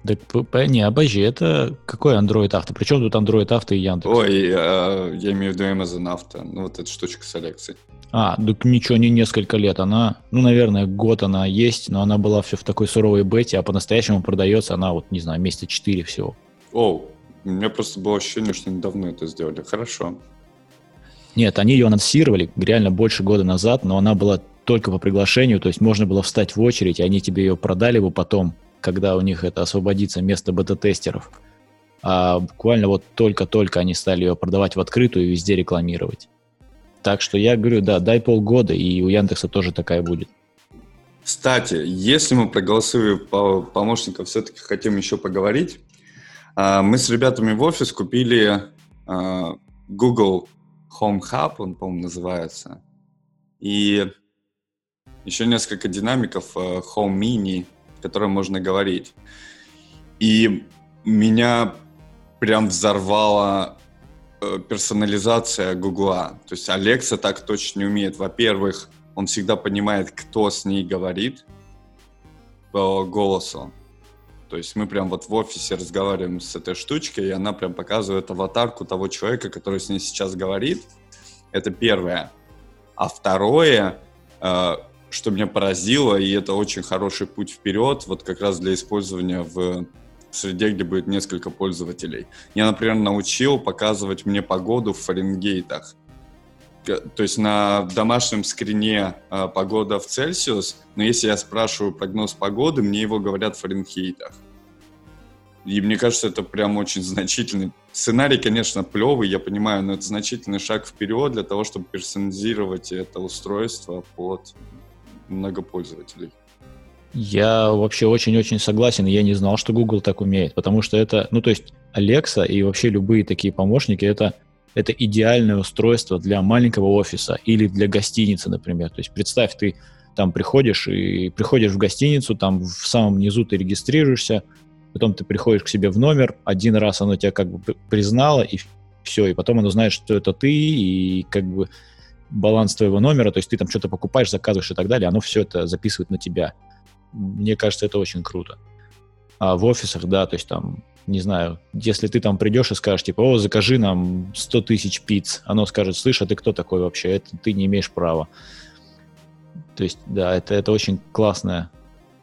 П- не, обожди, это какой Android Авто? Причем тут Android Авто и Яндекс? Ой, э, я имею в виду Amazon Auto, ну вот эта штучка с Алексой. А, так ничего, не несколько лет. Она, ну, наверное, год она есть, но она была все в такой суровой бете, а по-настоящему продается она, вот, не знаю, месяца 4 всего. Оу, У меня просто было ощущение, что они давно это сделали. Хорошо. Нет, они ее анонсировали реально больше года назад, но она была только по приглашению, то есть можно было встать в очередь, и они тебе ее продали бы потом, когда у них это освободится место бета-тестеров. А буквально вот только-только они стали ее продавать в открытую и везде рекламировать. Так что я говорю, да, дай полгода, и у Яндекса тоже такая будет. Кстати, если мы проголосуем по помощникам, все-таки хотим еще поговорить. А, мы с ребятами в офис купили а, Google Home Hub, он, по-моему, называется. И еще несколько динамиков э, Home Mini, которым можно говорить. И меня прям взорвала э, персонализация Гугла. То есть Алекса так точно не умеет. Во-первых, он всегда понимает, кто с ней говорит по голосу. То есть мы прям вот в офисе разговариваем с этой штучкой, и она прям показывает аватарку того человека, который с ней сейчас говорит. Это первое. А второе, э, что меня поразило, и это очень хороший путь вперед, вот как раз для использования в среде, где будет несколько пользователей. Я, например, научил показывать мне погоду в Фаренгейтах. То есть на домашнем скрине э, погода в Цельсиус, но если я спрашиваю прогноз погоды, мне его говорят в Фаренгейтах. И мне кажется, это прям очень значительный. Сценарий, конечно, плевый, я понимаю, но это значительный шаг вперед для того, чтобы персонализировать это устройство под многопользователей. Я вообще очень-очень согласен, я не знал, что Google так умеет, потому что это, ну то есть Alexa и вообще любые такие помощники, это это идеальное устройство для маленького офиса или для гостиницы, например. То есть представь, ты там приходишь и приходишь в гостиницу, там в самом низу ты регистрируешься, потом ты приходишь к себе в номер, один раз оно тебя как бы признало, и все, и потом оно знает, что это ты, и как бы баланс твоего номера, то есть ты там что-то покупаешь, заказываешь и так далее, оно все это записывает на тебя. Мне кажется, это очень круто. А в офисах, да, то есть там не знаю, если ты там придешь и скажешь, типа, о, закажи нам 100 тысяч пиц, оно скажет, слышь, а ты кто такой вообще? Это ты не имеешь права. То есть, да, это, это очень классное,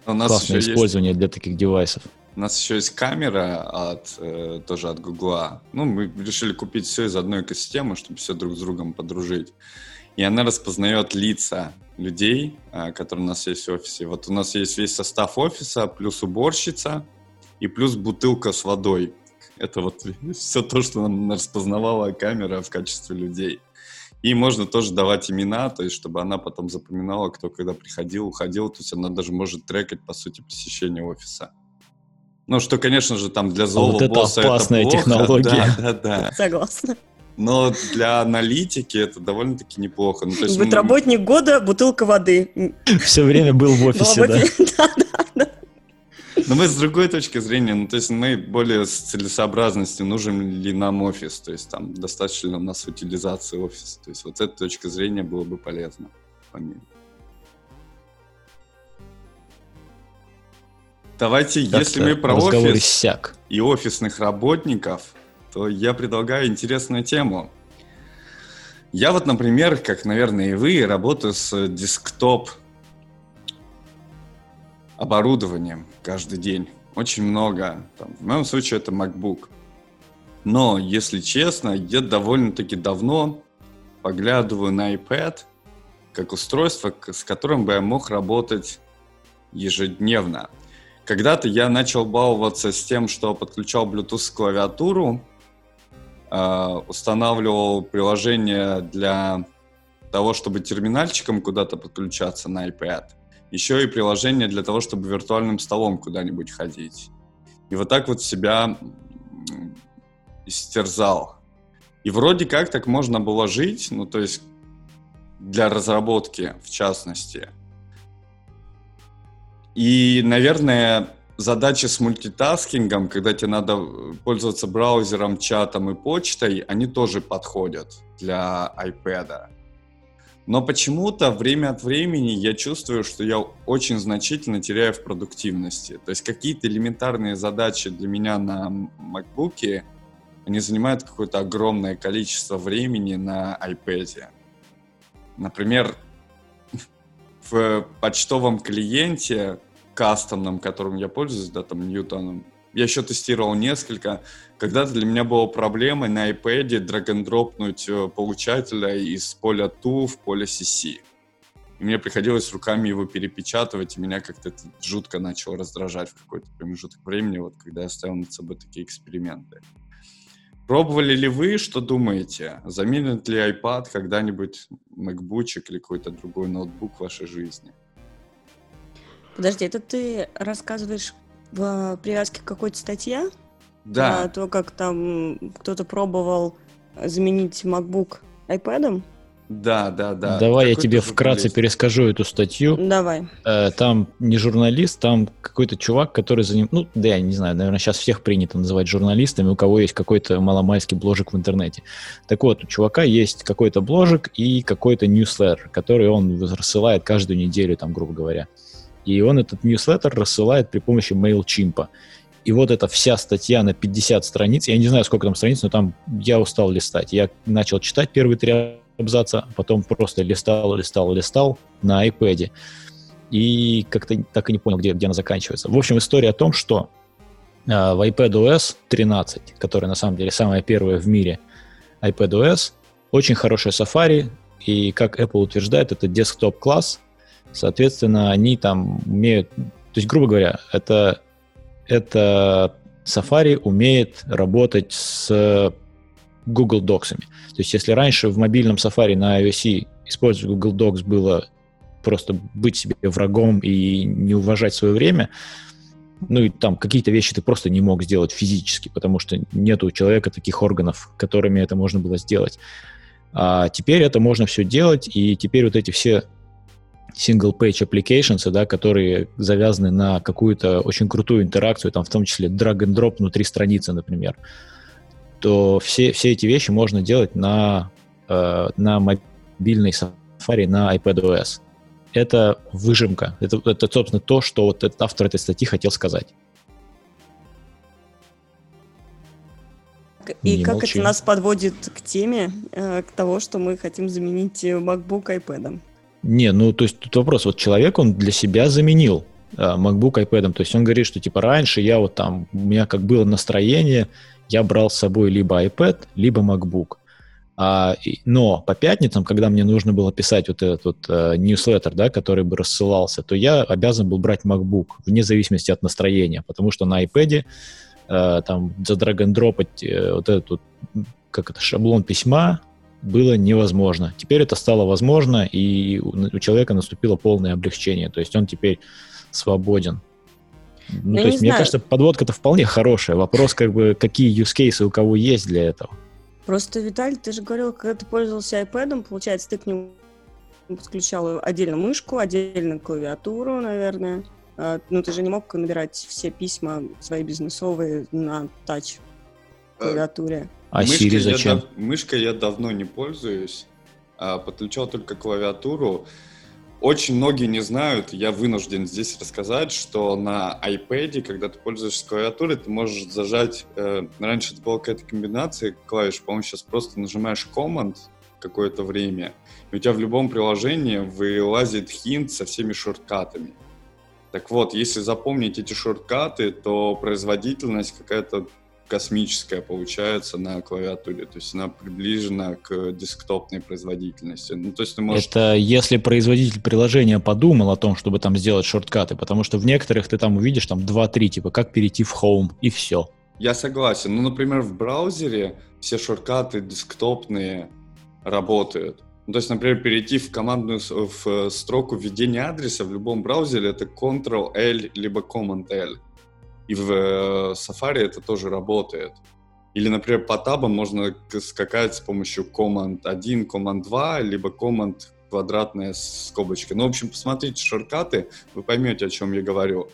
У нас классное использование есть, для таких девайсов. У нас еще есть камера от, э, тоже от Гугла. Ну, мы решили купить все из одной экосистемы, чтобы все друг с другом подружить. И она распознает лица людей, э, которые у нас есть в офисе. Вот у нас есть весь состав офиса, плюс уборщица – и плюс бутылка с водой. Это вот (laughs) все то, что нам распознавала камера в качестве людей. И можно тоже давать имена, то есть чтобы она потом запоминала, кто когда приходил, уходил. То есть она даже может трекать, по сути, посещение офиса. Ну, что, конечно же, там для злого а вот босса это опасная это плохо. (laughs) технология. Да, да, да. Согласна. Но для аналитики это довольно-таки неплохо. Ну, есть Будет мы... работник года, бутылка воды. Все время был в офисе, (laughs) да? Но мы с другой точки зрения, ну, то есть мы более с целесообразностью, нужен ли нам офис, то есть там достаточно ли у нас утилизации офиса. То есть вот эта точка зрения было бы полезно. Помимо. Давайте, как если мы про офис иссяк. и офисных работников, то я предлагаю интересную тему. Я вот, например, как, наверное, и вы, работаю с десктоп оборудованием каждый день. Очень много. Там, в моем случае это MacBook. Но, если честно, я довольно-таки давно поглядываю на iPad как устройство, с которым бы я мог работать ежедневно. Когда-то я начал баловаться с тем, что подключал Bluetooth клавиатуру, устанавливал приложение для того, чтобы терминальчиком куда-то подключаться на iPad еще и приложение для того, чтобы виртуальным столом куда-нибудь ходить. И вот так вот себя истерзал. И вроде как так можно было жить, ну то есть для разработки в частности. И, наверное, задачи с мультитаскингом, когда тебе надо пользоваться браузером, чатом и почтой, они тоже подходят для iPad. Но почему-то время от времени я чувствую, что я очень значительно теряю в продуктивности. То есть какие-то элементарные задачи для меня на MacBook, они занимают какое-то огромное количество времени на iPad. Например, (laughs) в почтовом клиенте кастомном, которым я пользуюсь, да, там, Ньютоном, я еще тестировал несколько. Когда-то для меня была проблема на iPad драг-н-дропнуть э, получателя из поля TU в поле CC. И мне приходилось руками его перепечатывать, и меня как-то это жутко начало раздражать в какой-то промежуток времени, вот когда я ставил над собой такие эксперименты. Пробовали ли вы, что думаете, заменит ли iPad когда-нибудь MacBook или какой-то другой ноутбук в вашей жизни? Подожди, это ты рассказываешь в привязке к какой-то статье? Да. Про то, как там кто-то пробовал заменить MacBook iPad? Да, да, да. Давай я Какой-то тебе вкратце журналист. перескажу эту статью. Давай. Э, Там не журналист, там какой-то чувак, который за ним... Ну, да, я не знаю, наверное, сейчас всех принято называть журналистами, у кого есть какой-то маломальский бложик в интернете. Так вот, у чувака есть какой-то бложик и какой-то ньюслеттер, который он рассылает каждую неделю, там, грубо говоря. И он этот ньюслеттер рассылает при помощи MailChimp. И вот эта вся статья на 50 страниц, я не знаю, сколько там страниц, но там я устал листать. Я начал читать первые три абзаца, а потом просто листал, листал, листал на iPad. И как-то так и не понял, где, где она заканчивается. В общем, история о том, что э, в iPadOS 13, которая на самом деле самая первая в мире iPadOS, очень хорошая Safari, и как Apple утверждает, это десктоп-класс, соответственно, они там умеют... То есть, грубо говоря, это, это Safari умеет работать с Google Docs'ами. То есть, если раньше в мобильном Safari на iOS использовать Google Docs было просто быть себе врагом и не уважать свое время, ну и там какие-то вещи ты просто не мог сделать физически, потому что нет у человека таких органов, которыми это можно было сделать. А теперь это можно все делать, и теперь вот эти все single-page applications, да, которые завязаны на какую-то очень крутую интеракцию, там в том числе drag-and-drop внутри страницы, например, то все, все эти вещи можно делать на, э, на мобильной Safari, на iPadOS. Это выжимка. Это, это, собственно, то, что вот этот автор этой статьи хотел сказать. И Не как молчи. это нас подводит к теме, э, к того, что мы хотим заменить э, MacBook iPad? Не, ну, то есть тут вопрос, вот человек, он для себя заменил э, MacBook iPad, то есть он говорит, что типа раньше я вот там, у меня как было настроение, я брал с собой либо iPad, либо MacBook. А, и- но по пятницам, когда мне нужно было писать вот этот вот э, newsletter, да, который бы рассылался, то я обязан был брать MacBook, вне зависимости от настроения, потому что на iPad э, там задраг-н-дропать э, вот этот вот, как это, шаблон письма было невозможно. Теперь это стало возможно, и у, человека наступило полное облегчение, то есть он теперь свободен. Ну, Я то есть, мне знаю. кажется, подводка-то вполне хорошая. Вопрос, как бы, какие use cases у кого есть для этого. Просто, Виталий, ты же говорил, когда ты пользовался iPad, получается, ты к нему подключал отдельно мышку, отдельно клавиатуру, наверное. А, Ну, ты же не мог набирать все письма свои бизнесовые на тач клавиатуре. А Мышкой Siri я зачем? дав- мышкой я давно не пользуюсь. а, подключал только клавиатуру. Очень многие не знают, я вынужден здесь рассказать, что на iPad, когда ты пользуешься клавиатурой, ты можешь зажать... э, раньше это была какая-то комбинация клавиш, по-моему, сейчас просто нажимаешь Command какое-то время, и у тебя в любом приложении вылазит хинт со всеми шорткатами. Так вот, если запомнить эти шорткаты, то производительность какая-то космическая получается на клавиатуре, то есть она приближена к десктопной производительности. Ну, то есть ты можешь... Это если производитель приложения подумал о том, чтобы там сделать шорткаты, потому что в некоторых ты там увидишь там 2-3, типа как перейти в Home, и все. Я согласен. Ну, например, в браузере все шорткаты десктопные работают. Ну, то есть, например, перейти в командную в э, строку введения адреса в любом браузере это Ctrl-L либо Command-L. И в э, Safari это тоже работает. Или, например, по табам можно скакать с помощью Command-1, Command-2, либо Command квадратная скобочка. Ну, в общем, посмотрите шорткаты, вы поймете, о чем я говорю.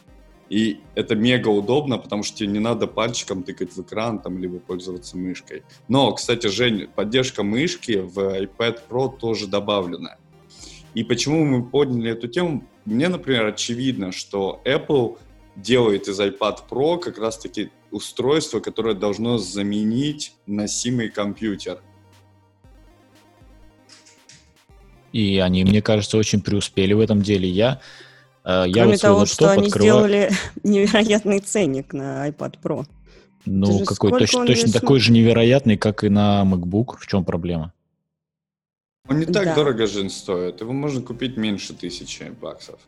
И это мега удобно, потому что тебе не надо пальчиком тыкать в экран, там, либо пользоваться мышкой. Но, кстати, Жень, поддержка мышки в iPad Pro тоже добавлена. И почему мы подняли эту тему? Мне, например, очевидно, что Apple делает из iPad Pro как раз-таки устройство, которое должно заменить носимый компьютер. И они, мне кажется, очень преуспели в этом деле. Я Э, Я Кроме вот свой того, что они открываю- сделали (laughs) невероятный ценник на iPad Pro. Ну, же какой точно, точно такой же невероятный, как и на MacBook. В чем проблема? Он не так Да. дорого, Жень, стоит. Его можно купить меньше тысячи баксов.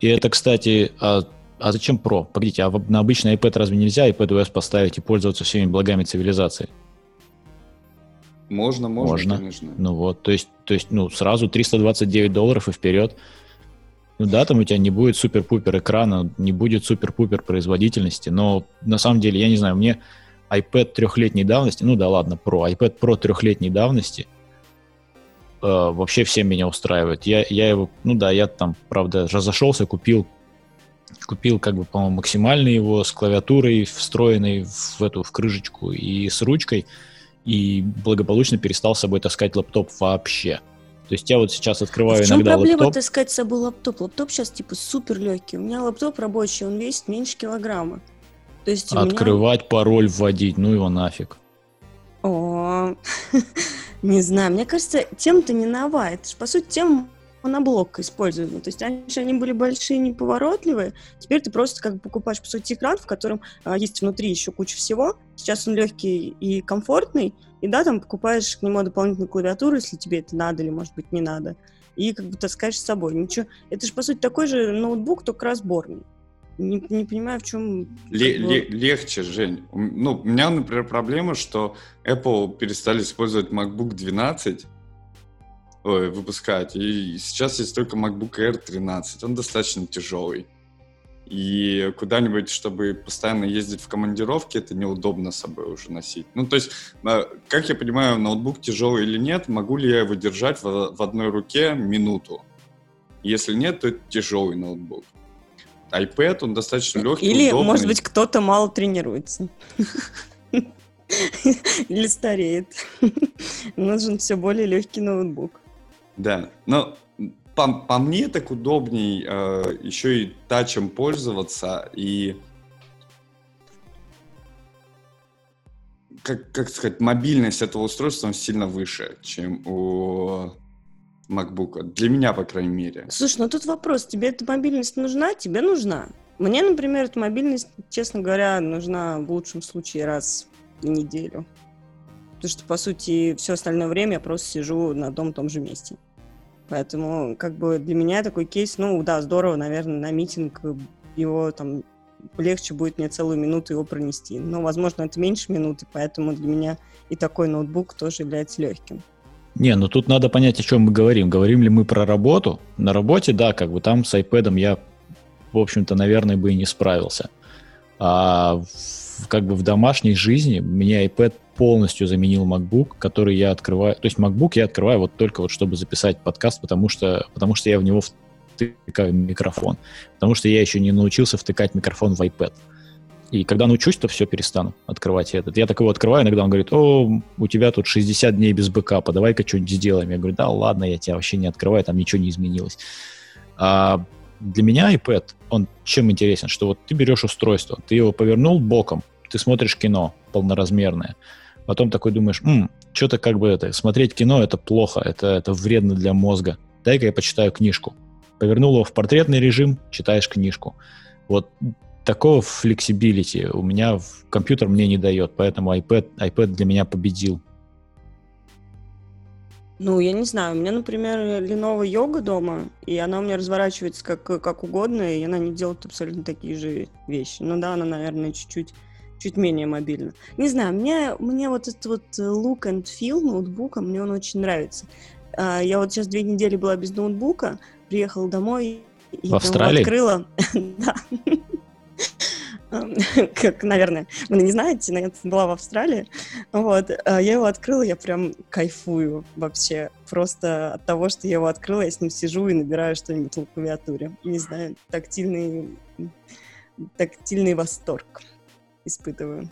И это, кстати, а, а зачем Pro? Погодите, а на обычный iPad разве нельзя iPadOS поставить и пользоваться всеми благами цивилизации? Можно, можно, Можно. конечно. Ну вот, то есть, то есть, ну, сразу 329 долларов и вперед. Ну да, там у тебя не будет супер-пупер экрана, не будет супер-пупер производительности, но на самом деле, я не знаю, мне iPad трехлетней давности, ну да ладно, Pro, iPad Pro трехлетней давности вообще всем меня устраивает. Я, я его, ну да, я там, правда, разошелся, купил, купил как бы, по-моему, максимальный его с клавиатурой, встроенной в эту, в крышечку и с ручкой, и благополучно перестал с собой таскать лаптоп вообще. То есть я вот сейчас открываю А в чем иногда проблема лаптоп. таскать с собой лаптоп? Лаптоп сейчас типа супер легкий. У меня лаптоп рабочий, он весит меньше килограмма. То есть у меня- Открывать пароль, вводить, ну его нафиг. О, (laughs) не знаю, мне кажется, тем-то не нова. Это же, по сути, тем моноблок используемый. То есть раньше они были большие, неповоротливые. Теперь ты просто как бы покупаешь, по сути, экран, в котором а, есть внутри еще куча всего. Сейчас он легкий и комфортный. И да, там покупаешь к нему дополнительную клавиатуру, если тебе это надо или, может быть, не надо. И как бы таскаешь с собой. Ничего. Это же, по сути, такой же ноутбук, только разборный. Не, не понимаю, в чем... Ле- ле- легче, Жень. Ну, у меня, например, проблема, что Apple перестали использовать MacBook 12 ой, выпускать, и сейчас есть только MacBook Air 13. Он достаточно тяжелый. И куда-нибудь, чтобы постоянно ездить в командировке, это неудобно с собой уже носить. Ну, то есть, э, как я понимаю, ноутбук тяжелый или нет, могу ли я его держать в, в одной руке минуту? Если нет, то это тяжелый ноутбук. iPad, он достаточно легкий, Или, удобный. может быть, кто-то мало тренируется. Или стареет. Нужен все более легкий ноутбук. Да, но по, по мне так удобней э, еще и тачем пользоваться и как, как сказать, мобильность этого устройства сильно выше, чем у MacBook. Для меня, по крайней мере. Слушай, ну тут вопрос, тебе эта мобильность нужна? Тебе нужна. Мне, например, эта мобильность, честно говоря, нужна в лучшем случае раз в неделю. Потому что, по сути, все остальное время я просто сижу на одном и том же месте. Поэтому, как бы, для меня такой кейс, ну, да, здорово, наверное, на митинг его там легче будет мне целую минуту его пронести. Но, возможно, это меньше минуты, поэтому для меня и такой ноутбук тоже является легким. Не, ну тут надо понять, о чем мы говорим. Говорим ли мы про работу? На работе, да, как бы там с iPad я, в общем-то, наверное, бы и не справился. А в, как бы в домашней жизни мне iPad полностью заменил MacBook, который я открываю. То есть MacBook я открываю вот только вот чтобы записать подкаст, потому что, потому что я в него втыкаю микрофон. Потому что я еще не научился втыкать микрофон в iPad. И когда научусь, то все перестану открывать этот. Я так его открываю, иногда он говорит, о, у тебя тут 60 дней без бэкапа, давай-ка что-нибудь сделаем. Я говорю, да ладно, я тебя вообще не открываю, там ничего не изменилось. А для меня iPad, он чем интересен, что вот ты берешь устройство, ты его повернул боком, ты смотришь кино полноразмерное, потом такой думаешь, что-то как бы это, смотреть кино это плохо, это, это вредно для мозга, дай-ка я почитаю книжку. Повернул его в портретный режим, читаешь книжку. Вот такого flexibility у меня в компьютер мне не дает, поэтому iPad, iPad для меня победил. Ну, я не знаю, у меня, например, Lenovo Yoga дома, и она у меня разворачивается как, как угодно, и она не делает абсолютно такие же вещи. Ну да, она, наверное, чуть-чуть чуть менее мобильна. Не знаю, мне, мне вот этот вот look and feel ноутбука, мне он очень нравится. А, Я вот сейчас две недели была без ноутбука, приехала домой и В Австралии? открыла. (laughs) Да. (laughs) Как, наверное, вы не знаете, но я была в Австралии. Вот, а я его открыла, я прям кайфую вообще. Просто от того, что я его открыла, я с ним сижу и набираю что-нибудь на клавиатуре. Не знаю, тактильный, тактильный восторг испытываю.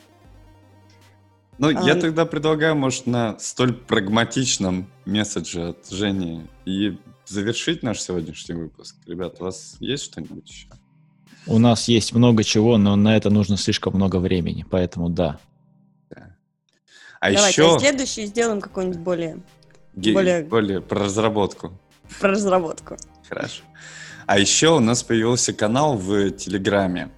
Ну, я А, тогда предлагаю, может, на столь прагматичном месседже от Жени и завершить наш сегодняшний выпуск. Ребят, у вас есть что-нибудь еще? У нас есть много чего, но на это нужно слишком много времени, поэтому да. А Давайте, еще а следующий сделаем какой-нибудь более ге- более- более про разработку. про разработку. Хорошо. А еще у нас появился канал в Телеграме.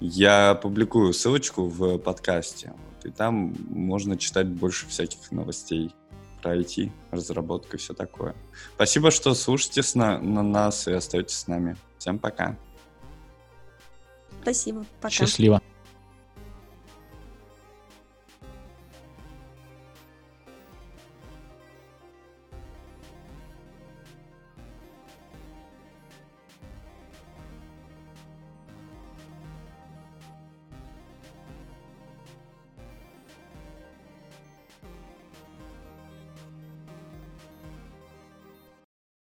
Я публикую ссылочку в подкасте. Вот, и там можно читать больше всяких новостей про IT, разработку и все такое. Спасибо, что слушаете на, на нас и остаетесь с нами. Всем пока. Спасибо. Пока. Счастливо.